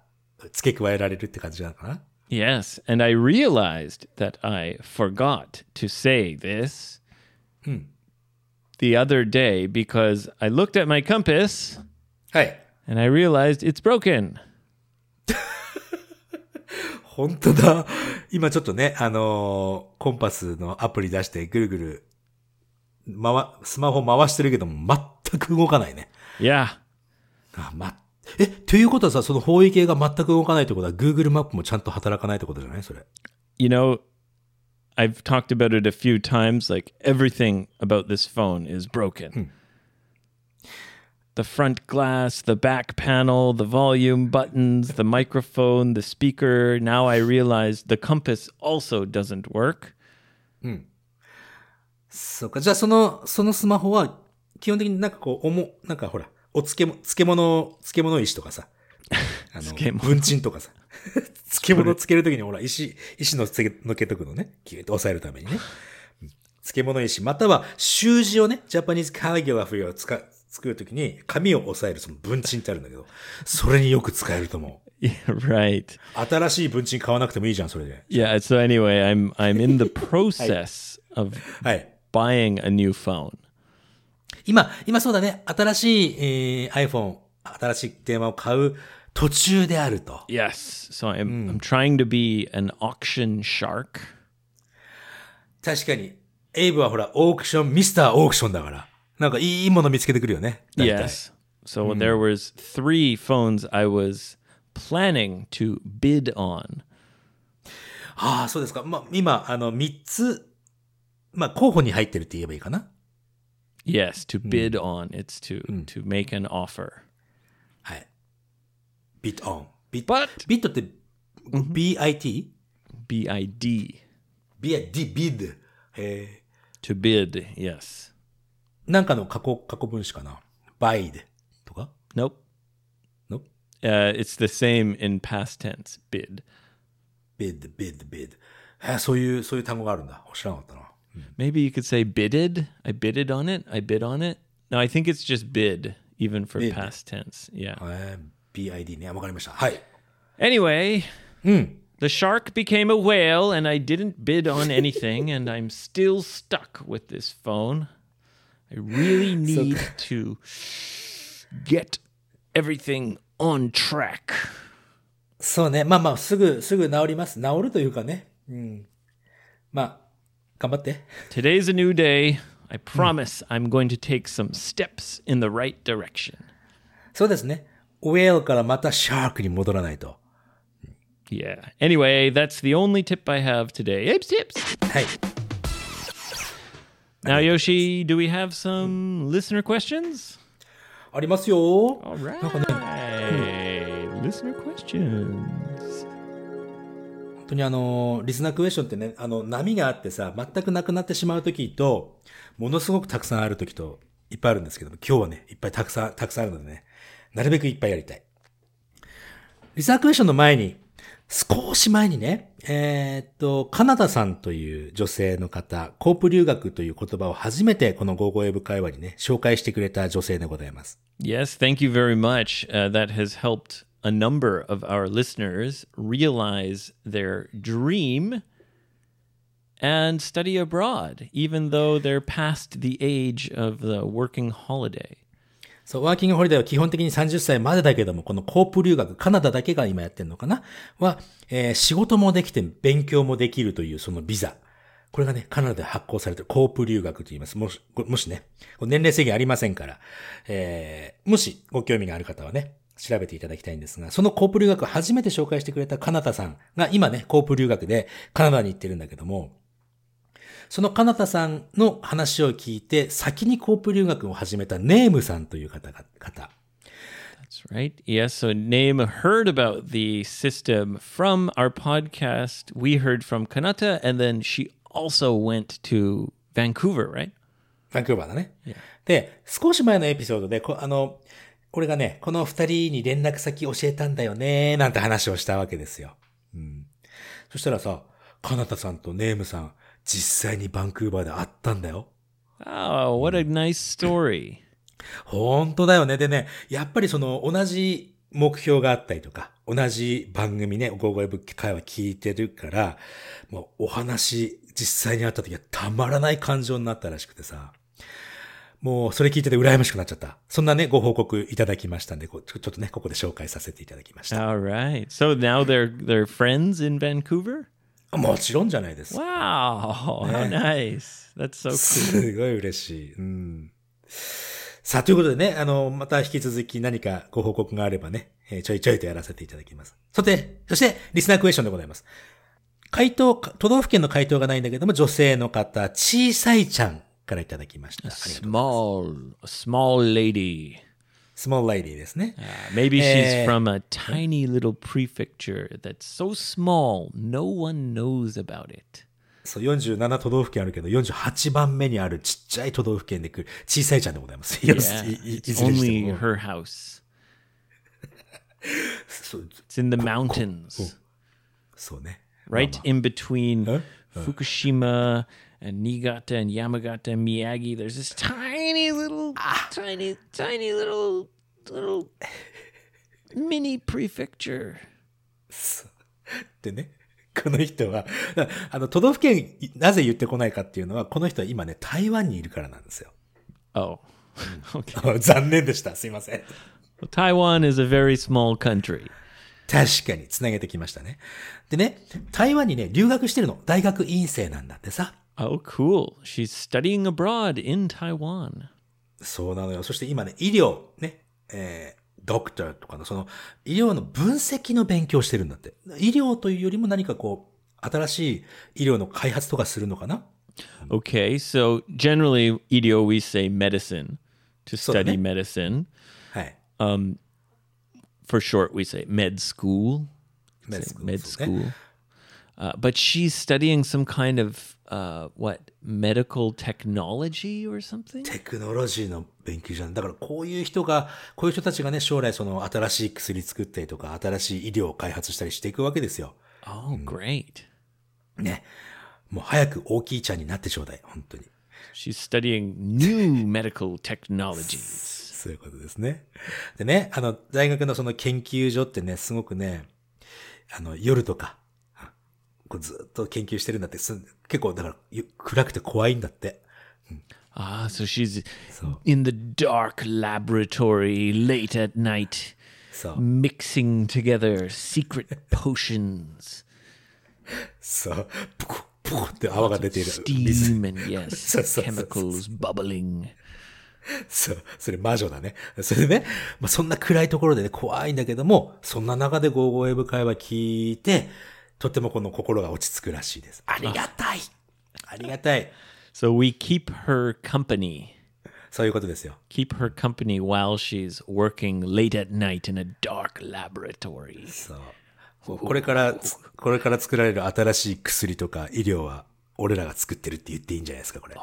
Speaker 1: 付け加えられるって感じなのかな。
Speaker 2: yes. And I realized that I forgot to say this the other day because I looked at my compass
Speaker 1: はい。
Speaker 2: and I realized it's broken. (laughs)
Speaker 1: 本当だ。今ちょっとね、あのーコンパスのアプリ出してぐるぐる、回、スマホ回してるけども全く動かないね。
Speaker 2: Yeah.
Speaker 1: あ、ま、え、ということはさ、その方位系が全く動かないってことは Google マップもちゃんと働かないってことじゃない？それ。
Speaker 2: You know, I've talked about it a few times. Like everything about this phone is broken. The front glass, the back panel, the volume buttons, the microphone, the speaker. Now I realize the compass also doesn't work.
Speaker 1: そうか。じゃあその、そのスマホは、基本的になんかこう、おも、なんかほら、お漬物、漬物、漬物石とかさ、あの、
Speaker 2: 漬物
Speaker 1: 文鎮とかさ、 (laughs) 漬物つけるときにほら、石、石のつけ、のけとくのね、キューッと押さえるためにね。うん漬物石、または習字をね、ジャパニーズカリグラフィーを使作るときに、紙を押さえるその文鎮ってあるんだけど、それによく使えると思う。(laughs)
Speaker 2: Yeah, right.
Speaker 1: 新しい文鎮買わなくてもいいじゃん、それで。
Speaker 2: Yeah. So anyway, I'm I'm in the (laughs) process of
Speaker 1: はい。
Speaker 2: buying a new phone.
Speaker 1: 今、今そうだね、新しい、えー iPhone、新しい電話を買う途中であると。
Speaker 2: Yes. So I'm I'm trying to be an auction shark.
Speaker 1: 確かに、エイブはほら、オークション、ミスターオークションだから。なんかいいもの見つけてくるよね。
Speaker 2: Yes. So there was three phones I was planning to bid on.
Speaker 1: ああ、そうですか。まあ、今、あの、三つ、まあ、候補に入ってるって言えばいいかな。
Speaker 2: Yes, to bid on. It's to to make an offer.
Speaker 1: はい。ビットオン。ビッ
Speaker 2: But
Speaker 1: ビットって、BIT?
Speaker 2: B I D
Speaker 1: BID、ビッド。え
Speaker 2: to bid. Yes.
Speaker 1: ー、なんかの過去、過去分詞かな。バイで。とか
Speaker 2: Nope.
Speaker 1: Nope.
Speaker 2: Uh, it's the same in past tense. Bid.
Speaker 1: ビッド、ビッド、ビッド。えー、そういう、そういう単語があるんだ。知らなかったな。
Speaker 2: Maybe you could say bidded. I bidded on it. I bid on it. No, I think it's just bid, even for
Speaker 1: Bid.
Speaker 2: past tense. Yeah.
Speaker 1: えー、 BID ね。わかりました。はい。
Speaker 2: Anyway, the shark became a whale, and I didn't bid on anything, and I'm still stuck with this phone. I really need (laughs) to get everything on track.
Speaker 1: そうね。まあまあ、すぐ、すぐ治ります。治るというかね。うん。まあ、頑張って。
Speaker 2: Today's a new day. I promise (laughs) I'm going to take some steps in the right direction.
Speaker 1: そうですね。 ウェールからまたシャークに戻らないと。
Speaker 2: Yeah. Anyway, that's the only tip I have today. Ips, tips.
Speaker 1: はい。
Speaker 2: Now, Yoshi, do we have some listener questions?
Speaker 1: ありますよ。
Speaker 2: All right. Listener questions.
Speaker 1: 本当にあの、リスナークエスチョンってね、あの、波があってさ、全くなくなってしまうときと、ものすごくたくさんあるときと、いっぱいあるんですけども、今日はね、いっぱいたくさん、たくさんあるのでね、なるべくいっぱいやりたい。リスナークエスチョンの前に、少し前にね、えーっと、カナダさんという女性の方、コープ留学という言葉を初めてこのゴーゴーエブ会話にね、紹介してくれた女性でございます。
Speaker 2: Yes, thank you very much. Uh, that has helped a number of our listeners realize their dream and study abroad, even though they're past the age of the working holiday.
Speaker 1: そう、ワーキングホリデーは基本的に30歳までだけども、このコープ留学、カナダだけが今やってるのかな？は、えー仕事もできて勉強もできるというそのビザ。これがね、カナダで発行されてるコープ留学と言います。もし、もしね、年齢制限ありませんから、えーもしご興味がある方はね、調べていただきたいんですが、そのコープ留学初めて紹介してくれたカナダさんが今ね、コープ留学でカナダに行ってるんだけども、そのカナダさんの話を聞いて、先にコープ留学を始めたネームさんという方が、方。
Speaker 2: That's right. Yes. So Name heard about the system from our podcast. We heard from Kanata, and then she also went to Vancouver, right?
Speaker 1: バンクーバーだね。で、少し前のエピソードで、こあの、俺がね、この二人に連絡先教えたんだよね、なんて話をしたわけですよ。うん。そしたらさ、カナタさんとネームさん、実際にバンクーバーで会ったんだよ。
Speaker 2: Oh, what a nice story.
Speaker 1: 本当だよね。でね、やっぱりその同じ目標があったりとか、同じ番組ね、ゴーゴーエブ会話聞いてるから、もうお話、実際に会った時はたまらない感情になったらしくてさ、もうそれ聞いてて羨ましくなっちゃった。そんなね、ご報告いただきましたんで、ちょちょっとね、ここで紹介させていただきました。
Speaker 2: All right. So now they're they're friends in Vancouver?
Speaker 1: もちろんじゃないです。
Speaker 2: Wow, how (laughs) nice. That's so cool.
Speaker 1: すごい嬉しい。うん。さあ、ということでね、あの、また引き続き何かご報告があればね、えーちょいちょいとやらせていただきます。さて、そして、リスナークエスチョンでございます。回答、都道府県の回答がないんだけども、女性の方、小さいちゃんからいただきました。ありがとう。
Speaker 2: Small, a small lady.
Speaker 1: スモール レイディですね。
Speaker 2: Uh, maybe she's
Speaker 1: Eh.
Speaker 2: from a tiny little prefecture that's so small no one knows about it.
Speaker 1: そう、47都道府県あるけど、48番目にあるちっちゃい都道府県で来る小さいちゃんでございます。いや
Speaker 2: Yeah,
Speaker 1: いいい
Speaker 2: it's
Speaker 1: ずれにして
Speaker 2: only
Speaker 1: も
Speaker 2: her house. (laughs)
Speaker 1: そう、
Speaker 2: It's in the mountains,
Speaker 1: そうね。
Speaker 2: right in between
Speaker 1: Huh?
Speaker 2: Fukushima and Niigata and Yamagata and Miyagi, there's this tiny little, tiny, tiny little, little mini prefecture.
Speaker 1: でね、この人は、あの、都道府県、なぜ言ってこないかっていうのは、この人は今ね、台湾にいるからなんですよ。
Speaker 2: Oh. Okay. (laughs)
Speaker 1: 残念でした。すいません。
Speaker 2: 台湾 is a very small country.
Speaker 1: 確かに、つなげてきましたね。でね、台湾にね、留学してるの。大学院生なんだってさ。
Speaker 2: Oh, cool. She's studying abroad in Taiwan.
Speaker 1: そうなのよ。そして今ね、医療、ね、えー、ドクターとかのその、医療の分析の勉強してるんだって。医療というよりも何かこう、新しい医療の開発とかするのかな
Speaker 2: Okay, so generally, idio, we say medicine to study
Speaker 1: ne?
Speaker 2: medicine.
Speaker 1: はい。
Speaker 2: For short, we say med school.
Speaker 1: Med school,
Speaker 2: Med school. Uh, but she's studying some kind of uh, what medical technology or something?
Speaker 1: テクノロジーの勉強じゃん。だからこういう人が、こういう人たちがね、将来その新しい薬作ったりとか、新しい医療を開発したりしていくわけですよ。
Speaker 2: Oh, great.
Speaker 1: ね。もう早く大きいちゃんになってちょうだい。本当に。
Speaker 2: She's studying new medical technologies. (laughs)
Speaker 1: そういうことですね。でね、あの、大学のその研究所ってね、すごくね、あの、夜とか、こうずっと研究してるんだって、す結構だからゆ暗くて怖いんだって。
Speaker 2: Ah, so she's in the dark laboratory late at night, mixing together secret potions,
Speaker 1: そう。プクプクって泡が出ている。
Speaker 2: steam, and yes, chemicals bubbling.
Speaker 1: そう。それ魔女だね。それでね、まあ、そんな暗いところでね、怖いんだけども、そんな中でゴーゴーエブ会話聞いて、とってもこの心が落ち着くらしいです。ありがたい。ありがたい。
Speaker 2: So we keep her company.
Speaker 1: そういうことですよ。
Speaker 2: Keep her company while she's working late at night in a dark laboratory.
Speaker 1: そう。これからつ、これから作られる新しい薬とか医療は、俺らが作ってるって言っていいんじゃないですか、これ。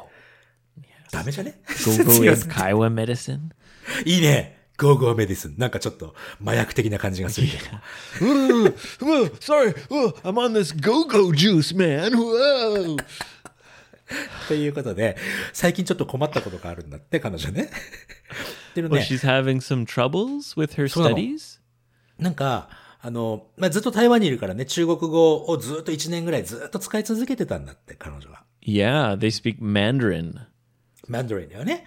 Speaker 1: ダメじゃね
Speaker 2: Go go with Kaiwa medicine.
Speaker 1: いいね。 Go go medicine。なんかちょっと麻薬的な感じがするけど。
Speaker 2: Whoa, sorry, whoa, I'm on this go-go juice, man. Whoa.
Speaker 1: ということで、最近ちょっと困ったことがあるんだって、彼女ね。でも
Speaker 2: Well,
Speaker 1: ね、
Speaker 2: she's having some troubles with her studies?
Speaker 1: なんか、あの、まあ、ずっと台湾にいるからね、中国語をずっと1年ぐらいずっと使い続けてたんだって、彼女は。
Speaker 2: Yeah, they speak Mandarin.
Speaker 1: マンダリンだよね。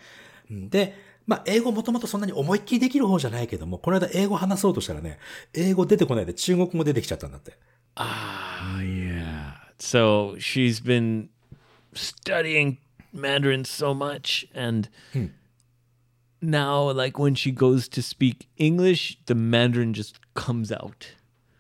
Speaker 1: うんで、まあ、英語もともとそんなに思いっきりできる方じゃないけども、この間英語話そうとしたらね、英語出てこないで中国語出てきちゃったんだって。
Speaker 2: So she's been studying Mandarin so much, and now, like when she goes to speak English, the Mandarin just comes out.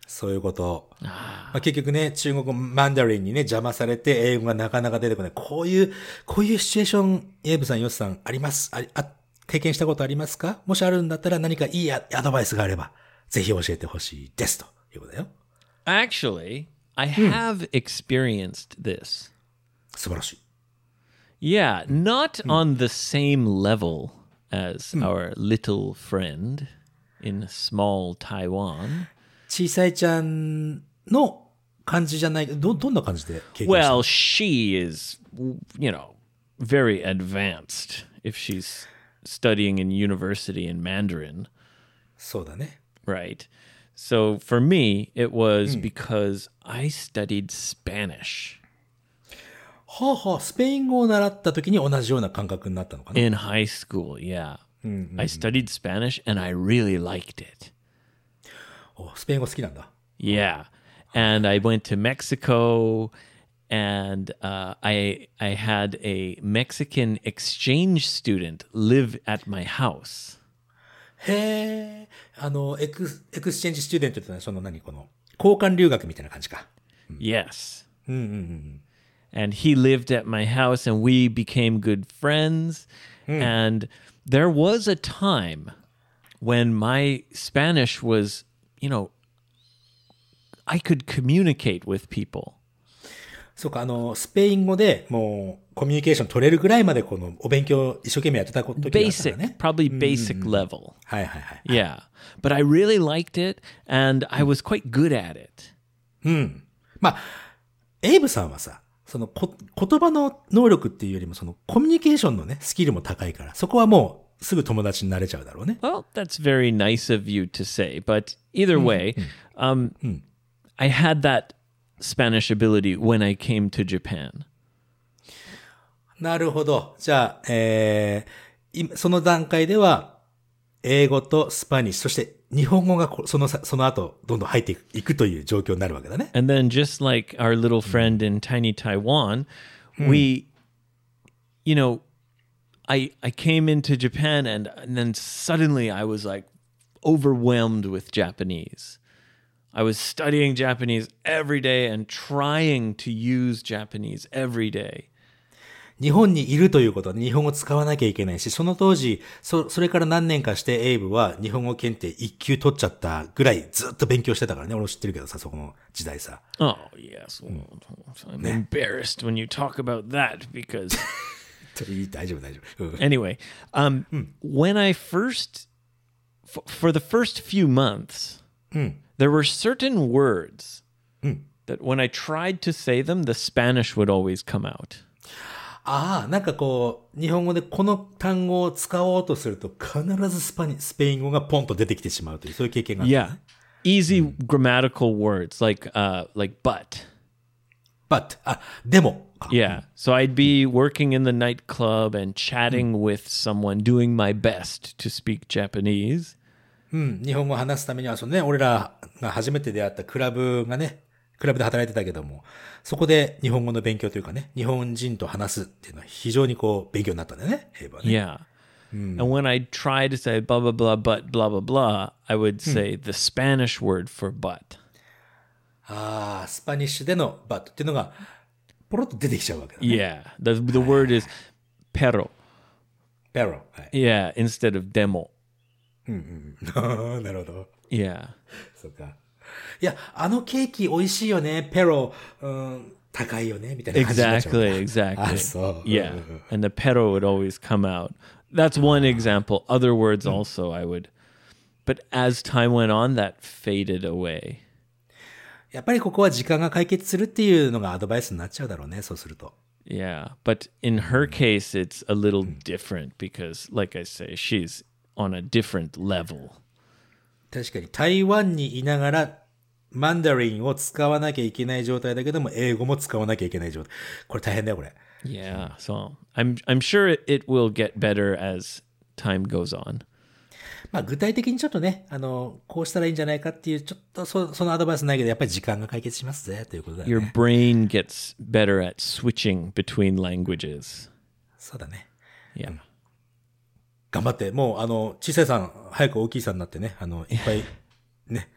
Speaker 1: そういうこと。まあ、結局ね、中国語マンダリンにね、邪魔されて、英語がなかなか出てこない。こういう、こういうシチュエーション、イエブさん、ヨスさん、あります？ありあ、経験したことありますかもしあるんだったら何かいいアアドバイスがあれば、ぜひ教えてほしいです。ということだよ。
Speaker 2: Actually, I have experienced this.
Speaker 1: 素晴らしい。
Speaker 2: Yeah, not on the same level as our little friend in small Taiwan.
Speaker 1: 小さいちゃんの感じじゃない、ど、どんな感じで経験した
Speaker 2: Well, she is, you know, very advanced if she's studying in university in Mandarin,
Speaker 1: そうだね。
Speaker 2: right? So for me, it was because I studied Spanish
Speaker 1: はあはあ、スペイン語を習った時に同じような感覚になったのかな
Speaker 2: in high school. Yeah. I studied Spanish and I really liked it.
Speaker 1: おスペイン語好きなんだ。
Speaker 2: Yeah. And I went to Mexico and uh, I I had a Mexican exchange student live at my house.
Speaker 1: へえ、あの、エクス、エクスチェンジスチューデントってのはその何この、交換留学みたいな感じか。
Speaker 2: Yes. And he lived at my house and we became good friends. And there was a time when my Spanish was, you know, I could communicate with people.
Speaker 1: そうか、あの、スペイン語でもう、コミュニケーション取れるぐらいまでこの、お勉強一生懸命やってた時があったから
Speaker 2: Basic,
Speaker 1: ね。
Speaker 2: probably basic level.
Speaker 1: はいはいはい。
Speaker 2: Yeah. But I really liked it and I was quite good at it.
Speaker 1: まあ、エイブさんはさ、そのこ言葉の能力っていうよりもそのコミュニケーションのね、スキルも高いから、そこはもうすぐ友達になれちゃうだろうね。
Speaker 2: Well, that's very nice of you to say, but either way, um, I had that Spanish ability when I came to Japan.
Speaker 1: なるほど。じゃあ、えー、今その段階では、英語とスパニッシュ、そして日本語がこそのさその後、どんどん入っていくいくという状況になるわけだね。
Speaker 2: And then, just like our little friend in tiny Taiwan, we, you know, I I came into Japan and, and then suddenly I was like overwhelmed with Japanese. I was studying Japanese every day and trying to use Japanese every day.
Speaker 1: 日本にいるということで日本語使わなきゃいけないし、その当時、そ、それから何年かしてエイブは日本語検定1級取っちゃったぐらいずっと勉強してたからね。俺も知ってるけどさ、そこの時代さ。
Speaker 2: Oh yes, well, I'm embarrassed when you talk about that because
Speaker 1: 大丈夫大丈夫。うん
Speaker 2: anyway, um, when I first, for the first few months, there were certain words that when I tried to say them, the Spanish would always come out.
Speaker 1: ああ、なんかこう、日本語でこの単語を使おうとすると必ずスパニ、スペイン語がポンと出てきてしまうという、そういう経験があった、
Speaker 2: Yeah, easy grammatical words like uh, like but.
Speaker 1: but, あ、でも、か
Speaker 2: Yeah, so I'd be working in the nightclub and chatting with someone, doing my best to speak Japanese.
Speaker 1: うん、日本語を話すためには、そのね、俺らが初めて出会ったクラブがね、クラブで働いてたけども、そこで日本語の勉強というかね、日本人と話すっていうのは非常にこう、勉強になったんだよね、英語はね。
Speaker 2: Yeah. And when I try to say blah, blah, blah, but, blah, blah, blah, I would say the Spanish word for but.
Speaker 1: ああ、スパニッシュでの but っていうのが、ポロッと出てきちゃうわけだね。
Speaker 2: Yeah. The, the word is pero.
Speaker 1: pero。はい。
Speaker 2: Yeah, instead of demo.
Speaker 1: なるほど。
Speaker 2: Yeah.
Speaker 1: そっか。いや、あのケーキ美味しいよね、ペロ、うん、高いよね、みたいな感じになっちゃう。
Speaker 2: Exactly, exactly.
Speaker 1: Ah, so-
Speaker 2: Yeah. And the pero would always come out. That's one example. Other words also I would. But as time went on, that faded away.
Speaker 1: やっぱりここは時間が解決するっていうのがアドバイスになっちゃうだろうね、そうすると。
Speaker 2: Yeah, but in her case, it's a little different because, like I say, she's on a different level.
Speaker 1: 確かに台湾にいながら、マンダリンを使わなきゃいけない状態だけども、英語も使わなきゃいけない状態。これ大変だよ、これ。
Speaker 2: Yeah, so I'm I'm sure it, it will get better as time goes on.
Speaker 1: まあ具体的にちょっとね、あの、こうしたらいいんじゃないかっていう、ちょっとそそのアドバイスないけど、やっぱり時間が解決しますぜ、ということだよ
Speaker 2: Your
Speaker 1: ね。
Speaker 2: brain gets better at switching between languages.
Speaker 1: そうだね。
Speaker 2: Yeah.
Speaker 1: 頑張って、もう、あの、小さいさん、早く大きいさんになってね、あの、いっぱい、(laughs) ね。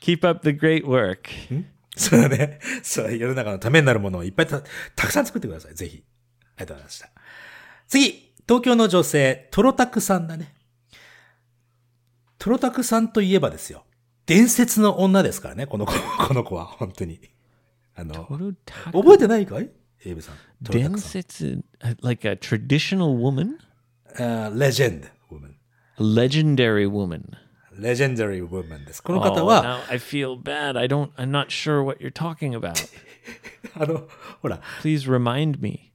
Speaker 2: Keep up the great work. (laughs)
Speaker 1: そうだね。そう、世の中のためになるものをいっぱいた、たくさん作ってください。ぜひ。ありがとうございました。次、東京の女性、トロタクさんだね。トロタクさんといえばですよ。伝説の女ですからね、この子、(laughs) この子は、本当に。あの、覚えてないかい？エイブさん。トロタクさん。
Speaker 2: Densetsu, uh, like a traditional woman,
Speaker 1: あレジェンド、ウーマン。
Speaker 2: a legendary woman.
Speaker 1: レジェンダリーウーマンです。この
Speaker 2: Oh,
Speaker 1: 方は、
Speaker 2: now I feel bad. I don't. I'm not sure what you're talking about.
Speaker 1: あの、ほら、
Speaker 2: Please remind me.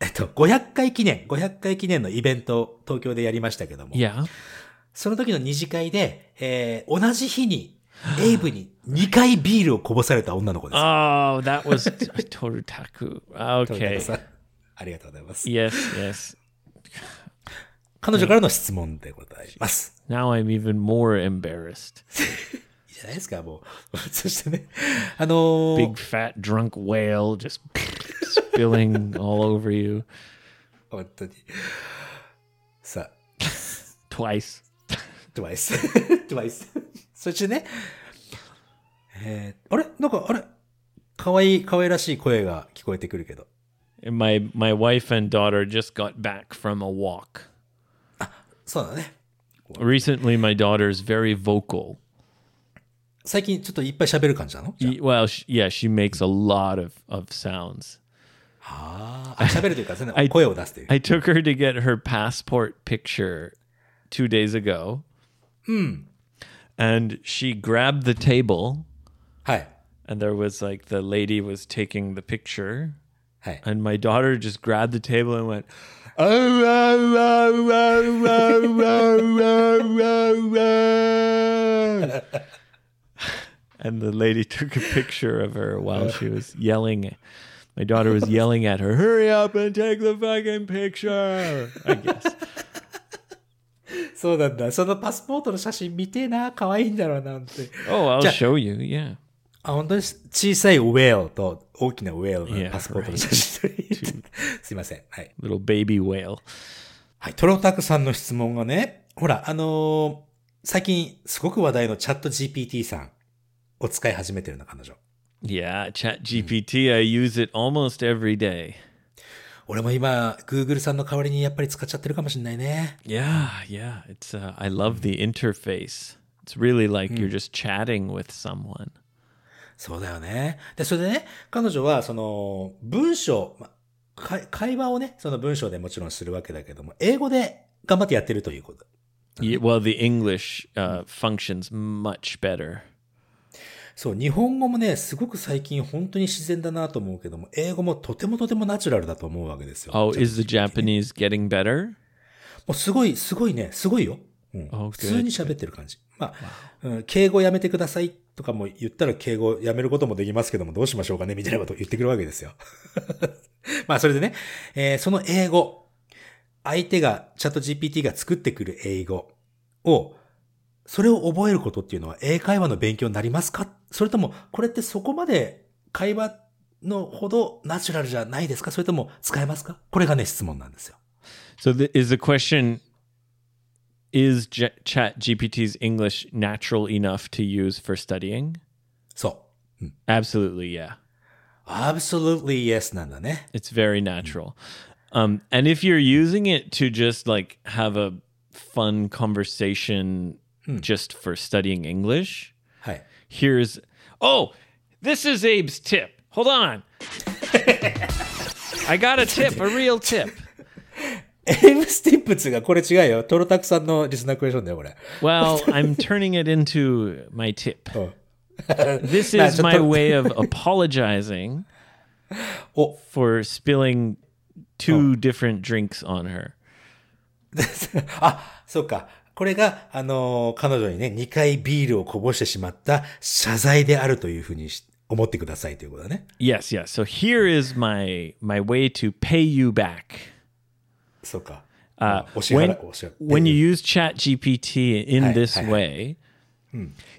Speaker 1: えっと、500回記念、500回記念のイベントを東京でやりましたけども、
Speaker 2: Yeah.
Speaker 1: その時の二次会で、えー同じ日に、エイブに2回ビールをこぼされた女の子です。
Speaker 2: Oh, that was Torutaku.
Speaker 1: トロタ
Speaker 2: Okay.
Speaker 1: クさんありがとうございます。
Speaker 2: Yes, yes.
Speaker 1: 彼女からの質問でございます。(laughs)
Speaker 2: Now I'm even more embarrassed. (laughs)
Speaker 1: いいじゃないですか、もう。そしてね、あのー
Speaker 2: Big fat drunk whale just spilling all over you (laughs)
Speaker 1: 本当に。さあ、
Speaker 2: twice.
Speaker 1: トゥワイス。トゥワイス。そしてね、えーあれ？なんか、あれ？可愛い、可愛らしい声が聞こえてくるけど。
Speaker 2: And my my wife and daughter just got back from a walk.
Speaker 1: そうだね。
Speaker 2: Recently, (laughs) my daughter's very vocal.
Speaker 1: 最近ちょっといっぱい喋る感じなのじゃ
Speaker 2: Y- Well, sh yeah, she makes a lot of of sounds.
Speaker 1: ああー、喋るというか、その
Speaker 2: I-
Speaker 1: 声を出すという。
Speaker 2: I took her to get her passport picture two days ago. And she grabbed the table
Speaker 1: はい。
Speaker 2: and there was like the lady was taking the picture,
Speaker 1: はい。
Speaker 2: and my daughter just grabbed the table and went, "Oh, oh, oh, oh, oh, oh, oh, oh, oh." and the lady took a picture of her while she was (laughs) yelling. My daughter was yelling at her, "Hurry up and take the fucking picture!" I guess.
Speaker 1: そうなんだ。そのパスポートの写真見てえな。可愛いんだろうなって。
Speaker 2: Oh, I'll
Speaker 1: じゃあ
Speaker 2: show you. Yeah.
Speaker 1: あ、本当に小さいウェールと大きなウェール
Speaker 2: Yeah,
Speaker 1: のパスポートの写真撮りすいません。はい。
Speaker 2: Little baby whale.
Speaker 1: はい。トロタクさんの質問がね、ほら、あのー最近すごく話題のチャット GPT さんを使い始めてるの、彼女。
Speaker 2: Yeah, Chat GPT. I use it almost every day.
Speaker 1: 俺も今、Google さんの代わりにやっぱり使っちゃってるかもしれないね。
Speaker 2: Yeah, yeah. It's uh, I love the interface. It's really like you're just chatting with someone.
Speaker 1: そうだよね。で、それでね、彼女は、その、文章、ま会会話をね、その文章でもちろんするわけだけども、英語で頑張ってやってるということ。
Speaker 2: Yeah, well, the English uh, functions much better.
Speaker 1: そう、日本語もね、すごく最近本当に自然だなと思うけども、英語もとてもとてもナチュラルだと思うわけですよ。
Speaker 2: Oh, is the Japanese getting better?
Speaker 1: もうすごい、すごいね、すごいよ。うん、
Speaker 2: Oh,
Speaker 1: 普通に喋ってる感じ。まあ、うん、敬語やめてくださいとかも言ったら敬語やめることもできますけども、どうしましょうかねみたいなことを言ってくるわけですよ。(laughs) まあ、それでね、えーその英語、相手が、チャット GPT が作ってくる英語を、それを覚えることっていうのは英会話の勉強になりますか？それとも、これってそこまで会話のほどナチュラルじゃないですか？それとも使えますか？これがね、質問なんですよ。
Speaker 2: So, the, is the question is J- Chat GPT's English natural enough to use for studying?
Speaker 1: そう。
Speaker 2: Absolutely, yeah.
Speaker 1: absolutely yes なんだね。
Speaker 2: It's very natural. Um, and if you're using it to just like have a fun conversation just for studying English,
Speaker 1: はい。
Speaker 2: here's oh, this is Abe's tip. Hold on. (laughs) I got a tip, a real tip.
Speaker 1: エイムスティップツがこれ違うよ。トロタクさんのリスナークエスチョンだよ、これ。
Speaker 2: Well, I'm turning it into my tip.
Speaker 1: うん
Speaker 2: This
Speaker 1: まあ
Speaker 2: is my
Speaker 1: と
Speaker 2: way of apologizing
Speaker 1: お、
Speaker 2: for spilling two different drinks on her.
Speaker 1: あ、そうか。これが、あのー彼女にね、2回ビールをこぼしてしまった謝罪であるというふうにし思ってくださいということだね。
Speaker 2: Yes, yes. So here is my my way to pay you back.
Speaker 1: そうか。
Speaker 2: Uh, when, when you use ChatGPT in
Speaker 1: Hi,
Speaker 2: this
Speaker 1: hi, hi.
Speaker 2: way,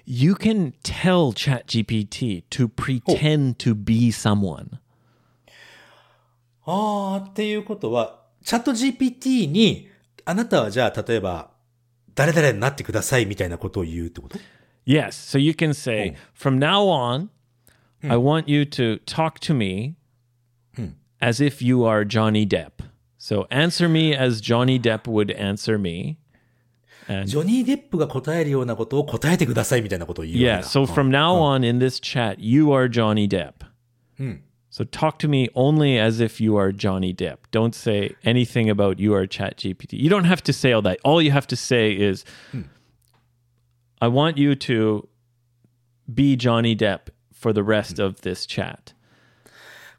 Speaker 2: you can tell ChatGPT to pretend to be someone.
Speaker 1: あー、っていうことは、チャット GPT に、あなたはじゃあ、例えば、誰々になってくださいみたいなことを言うってこと
Speaker 2: Yes. So you can say, from now on, I want you to talk to me as if you are Johnny Depp. So answer me as Johnny Depp would answer me.
Speaker 1: ジョニー・デップが答えるようなことを答えてくださいみたいなことを言うわ
Speaker 2: Yeah.
Speaker 1: けだ。
Speaker 2: So from now on in this chat, you are Johnny Depp. So talk to me only as if you are Johnny Depp. Don't say anything about you are ChatGPT. You don't have to say all that. All you have to say is, I want you to be Johnny Depp for the rest of this chat.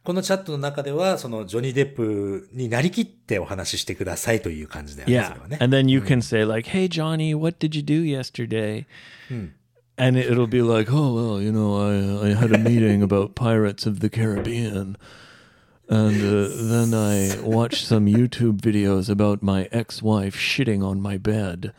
Speaker 1: このチャットの中では、そのジョニー・デップになりきってお話ししてくださいという感じだよね。そ
Speaker 2: Yeah.
Speaker 1: れはね。
Speaker 2: And then you can say, like, hey, Johnny, what did you do yesterday? And it'll be like, oh, well, you know, I, I had a meeting about (laughs) Pirates of the Caribbean. And uh, then I watched some YouTube videos about my ex wife shitting on my bed.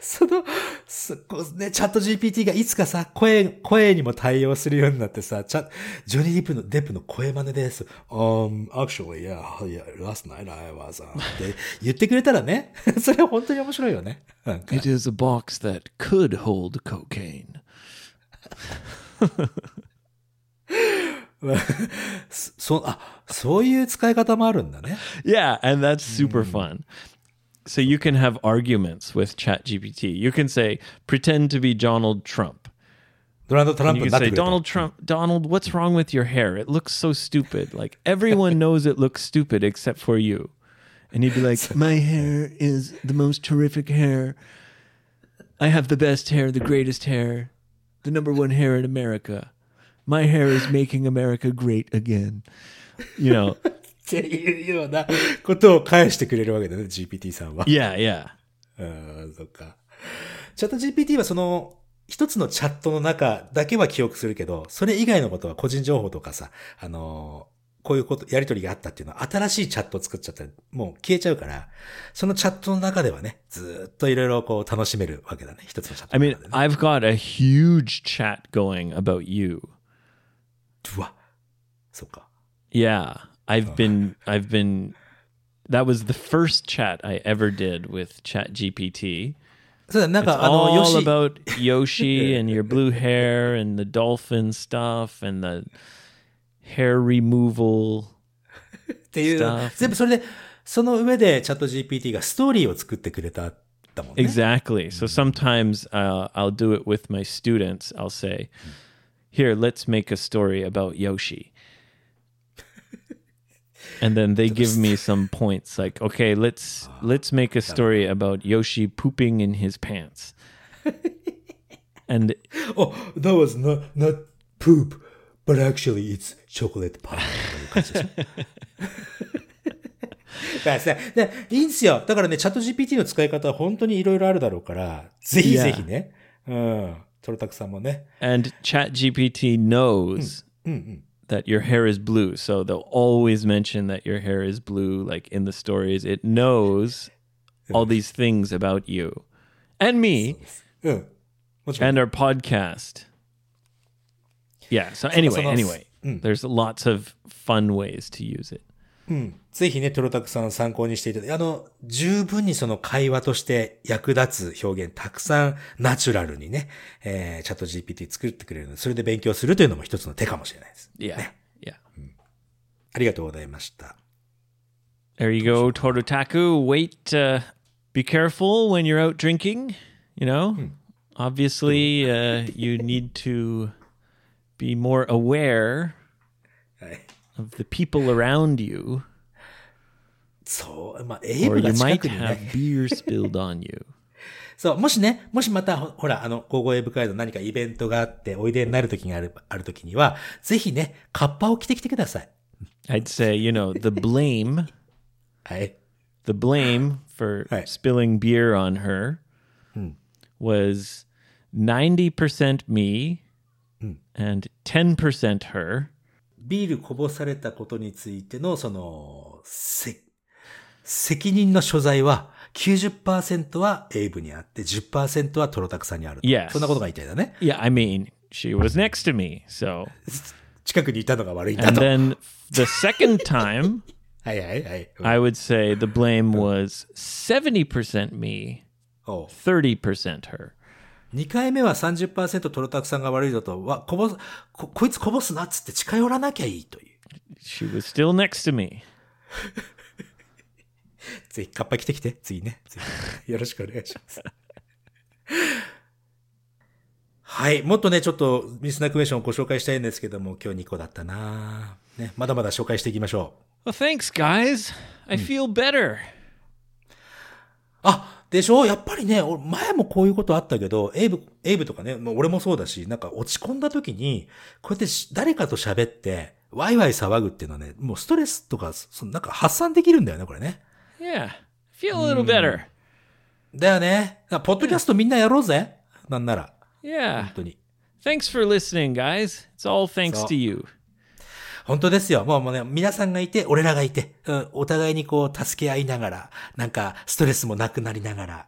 Speaker 1: その、すこうね、チャット GPT がいつかさ、声、声にも対応するようになってさ、チャジョニー・デップの、デップの声真似です。Um, actually, yeah, yeah, last night I was, uh, って言ってくれたらね、(laughs) それは本当に面白いよね。
Speaker 2: It is a box that could hold cocaine. (laughs)
Speaker 1: そ、あ、そういう使い方もあるんだね。
Speaker 2: Yeah, and that's super fun. so you can have arguments with ChatGPT. You can say, pretend to be Donald Trump.
Speaker 1: Donald Trump.
Speaker 2: You can say, Donald Trump, Donald, what's wrong with your hair? It looks so stupid. Like everyone knows it looks stupid except for you. And he'd be like, (laughs) My hair is the most terrific hair. I have the best hair, the greatest hair, the number one hair in America. My hair is making America great again. You know.
Speaker 1: っていうようなことを返してくれるわけだね、GPT さんは。
Speaker 2: yeah, yeah.
Speaker 1: うん、そっか。チャット GPT はその、一つのチャットの中だけは記憶するけど、それ以外のことは個人情報とかさ、あのーこういうこと、やりとりがあったっていうのは新しいチャットを作っちゃったらもう消えちゃうから、そのチャットの中ではね、ずーっといろいろこう楽しめるわけだね。一つのチャット
Speaker 2: I
Speaker 1: の
Speaker 2: mean。I've got a huge chat going about you.
Speaker 1: うわ。そっか。
Speaker 2: Yeah, I've been, I've been. That was the first chat I ever did with ChatGPT.
Speaker 1: そうだ、なん
Speaker 2: It's
Speaker 1: かあの、よ
Speaker 2: all
Speaker 1: し、
Speaker 2: about Yoshi (laughs) and your blue hair and the dolphin stuff and the hair removal.
Speaker 1: っていう
Speaker 2: stuff.、
Speaker 1: 全部それで、その上でチャット GPT がストーリーを作ってくれた、だもんね。
Speaker 2: Exactly. So sometimes uh, I'll do it with my students. I'll say, "Here, let's make a story about Yoshi." And then they give me some (laughs) points like, "Okay, let's let's make a story about Yoshi pooping in his pants." (laughs) and
Speaker 1: Oh, that was not, not poop, but actually it's chocolate pie. という感(laughs) じでしょだからさでいいんですよ。だからね、チャット GPT の使い方は本当にいろいろあるだろうから、ぜひぜひね。うん。トロタクさんもね。
Speaker 2: and ChatGPT knows that your hair is blue. So they'll always mention that your hair is blue, like in the stories. It knows all these things about you and me
Speaker 1: yeah.
Speaker 2: and our podcast. Yeah. So anyway, anyway, there's lots of fun ways to use it. うん。
Speaker 1: ぜひね、トロタクさん参考にしていただいて、あの、十分にその会話として役立つ表現、たくさんナチュラルにね、えー、チャット GPT 作ってくれるので、それで勉強するというのも一つの手かもしれないです。
Speaker 2: いや。いや。
Speaker 1: ありがとうございました。
Speaker 2: There you go, toltaku,。Wait,、be careful when you're out drinking. You know,、obviously,、you need to be more aware of the people around you,
Speaker 1: そう、まあ、エイ
Speaker 2: or
Speaker 1: ブが
Speaker 2: you
Speaker 1: 近
Speaker 2: might
Speaker 1: くに
Speaker 2: have
Speaker 1: ね。
Speaker 2: beer spilled (laughs) on you.
Speaker 1: そう、もしね、もしまた、ほほら、あの、高校エイブ会の何かイベントがあって、おいでになる時がある、ある時には、ぜひね、カッパを着てきてください。
Speaker 2: I'd say, you know, the blame, (laughs)
Speaker 1: はい。
Speaker 2: the blame for
Speaker 1: Right.
Speaker 2: spilling beer on her was 90% me and 10% her.
Speaker 1: ビールこぼされたことについての、その、せ、責任の所在は、90%はエイブにあって、10%はトロタクさんにあると。
Speaker 2: Yes.
Speaker 1: そんなことが言いたいだね。
Speaker 2: Yeah, I mean, she was next to me. So,
Speaker 1: 近くにいたのが悪いんだ
Speaker 2: and
Speaker 1: と。
Speaker 2: then the second time, (laughs)
Speaker 1: はいはいはい。
Speaker 2: I would say the blame was 70% me,
Speaker 1: おう
Speaker 2: 30% her.
Speaker 1: 2回目は30%トロタクさんが悪いぞと、わ、こぼす、こ、こいつこぼすなっつって近寄らなきゃいいという。
Speaker 2: She was still next to me. (laughs)
Speaker 1: ぜひ、カッパ着てきて、次ね。次よろしくお願いします。(laughs) はい。もっとね、ちょっと、ミスナークエスチョンをご紹介したいんですけども、今日2個だったなね、まだまだ紹介していきましょう。
Speaker 2: Well, thanks, guys. I feel better.
Speaker 1: あ、でしょ？やっぱりね、俺前もこういうことあったけど、エイブ、エイブとかね、もう俺もそうだし、なんか落ち込んだ時に、こうやってし誰かと喋って、ワイワイ騒ぐっていうのはね、もうストレスとか、そのなんか発散できるんだよね、これね。
Speaker 2: Yeah, feel a little better.
Speaker 1: だよね。だからポッドキャストみんなやろうぜ。なんなら。
Speaker 2: Yeah.
Speaker 1: 本当に。
Speaker 2: Thanks for listening, guys. It's all thanks to you.
Speaker 1: 本当ですよ。もうもうね、皆さんがいて、俺らがいて、うん、お互いにこう、助け合いながら、なんか、ストレスもなくなりながら。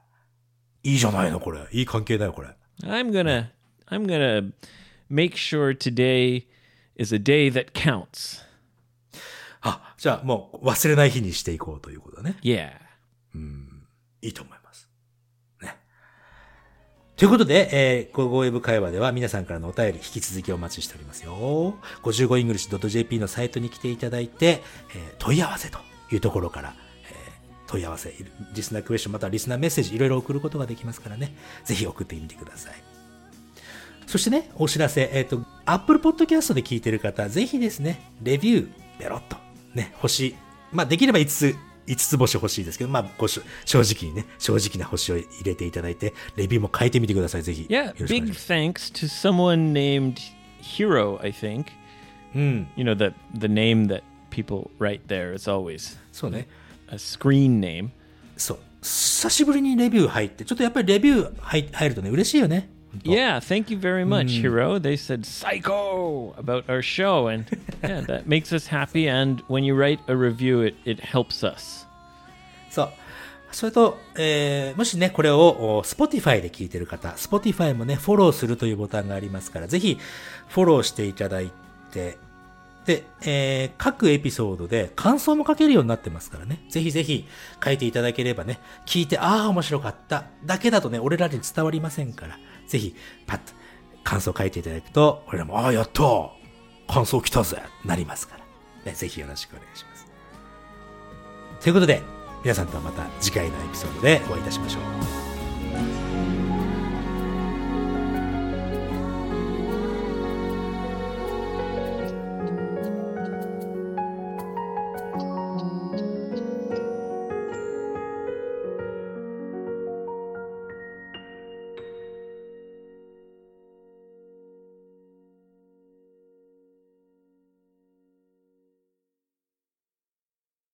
Speaker 1: いいじゃないの、これ。いい関係だよ、これ。
Speaker 2: I'm gonna, I'm gonna make sure today is a day that counts.
Speaker 1: あ、じゃあもう忘れない日にしていこうということだね。
Speaker 2: Yeah.
Speaker 1: いいと思います。ということで、えー、ゴーゴーウェブ会話では皆さんからのお便り引き続きお待ちしておりますよ。55english.jp のサイトに来ていただいて、えー問い合わせというところから、えー問い合わせ、リスナークエスチョンまたはリスナーメッセージいろいろ送ることができますからね。ぜひ送ってみてください。そしてね、お知らせ、えっ、と、Apple Podcast で聞いてる方、ぜひですね、レビュー、ペロッと、ね、星、まあ、できれば5つ5つ星欲しいですけど、まあ、ごし正直にね、正直な星を入れていただいて、レビューも書いてみてください、ぜひ。
Speaker 2: Yeah, big thanks to someone named Hero, I think.
Speaker 1: うん。
Speaker 2: You know, the, the name that people write there is always
Speaker 1: そうね。
Speaker 2: a screen name.
Speaker 1: そう。久しぶりにレビュー入って、ちょっとやっぱりレビュー入入るとね、嬉しいよね。
Speaker 2: Yeah, thank you very much, Hero. They said psycho about our show, and (laughs) yeah, that makes us happy. And when you write a review, it, it helps us.
Speaker 1: そう。それと、えーもしね、これをお Spotify で聞いてる方、Spotify もね、フォローするというボタンがありますから、ぜひフォローしていただいて、で、えー各エピソードで感想も書けるようになってますからね。ぜひぜひ書いていただければね、聞いて、ああ、面白かった。だけだとね、俺らに伝わりませんから、ぜひ、パッと感想を書いていただくと、俺らも、ああ、やった感想来たぜなりますから。ぜひよろしくお願いします。ということで、皆さんとはまた次回のエピソードでお会いいたしましょう。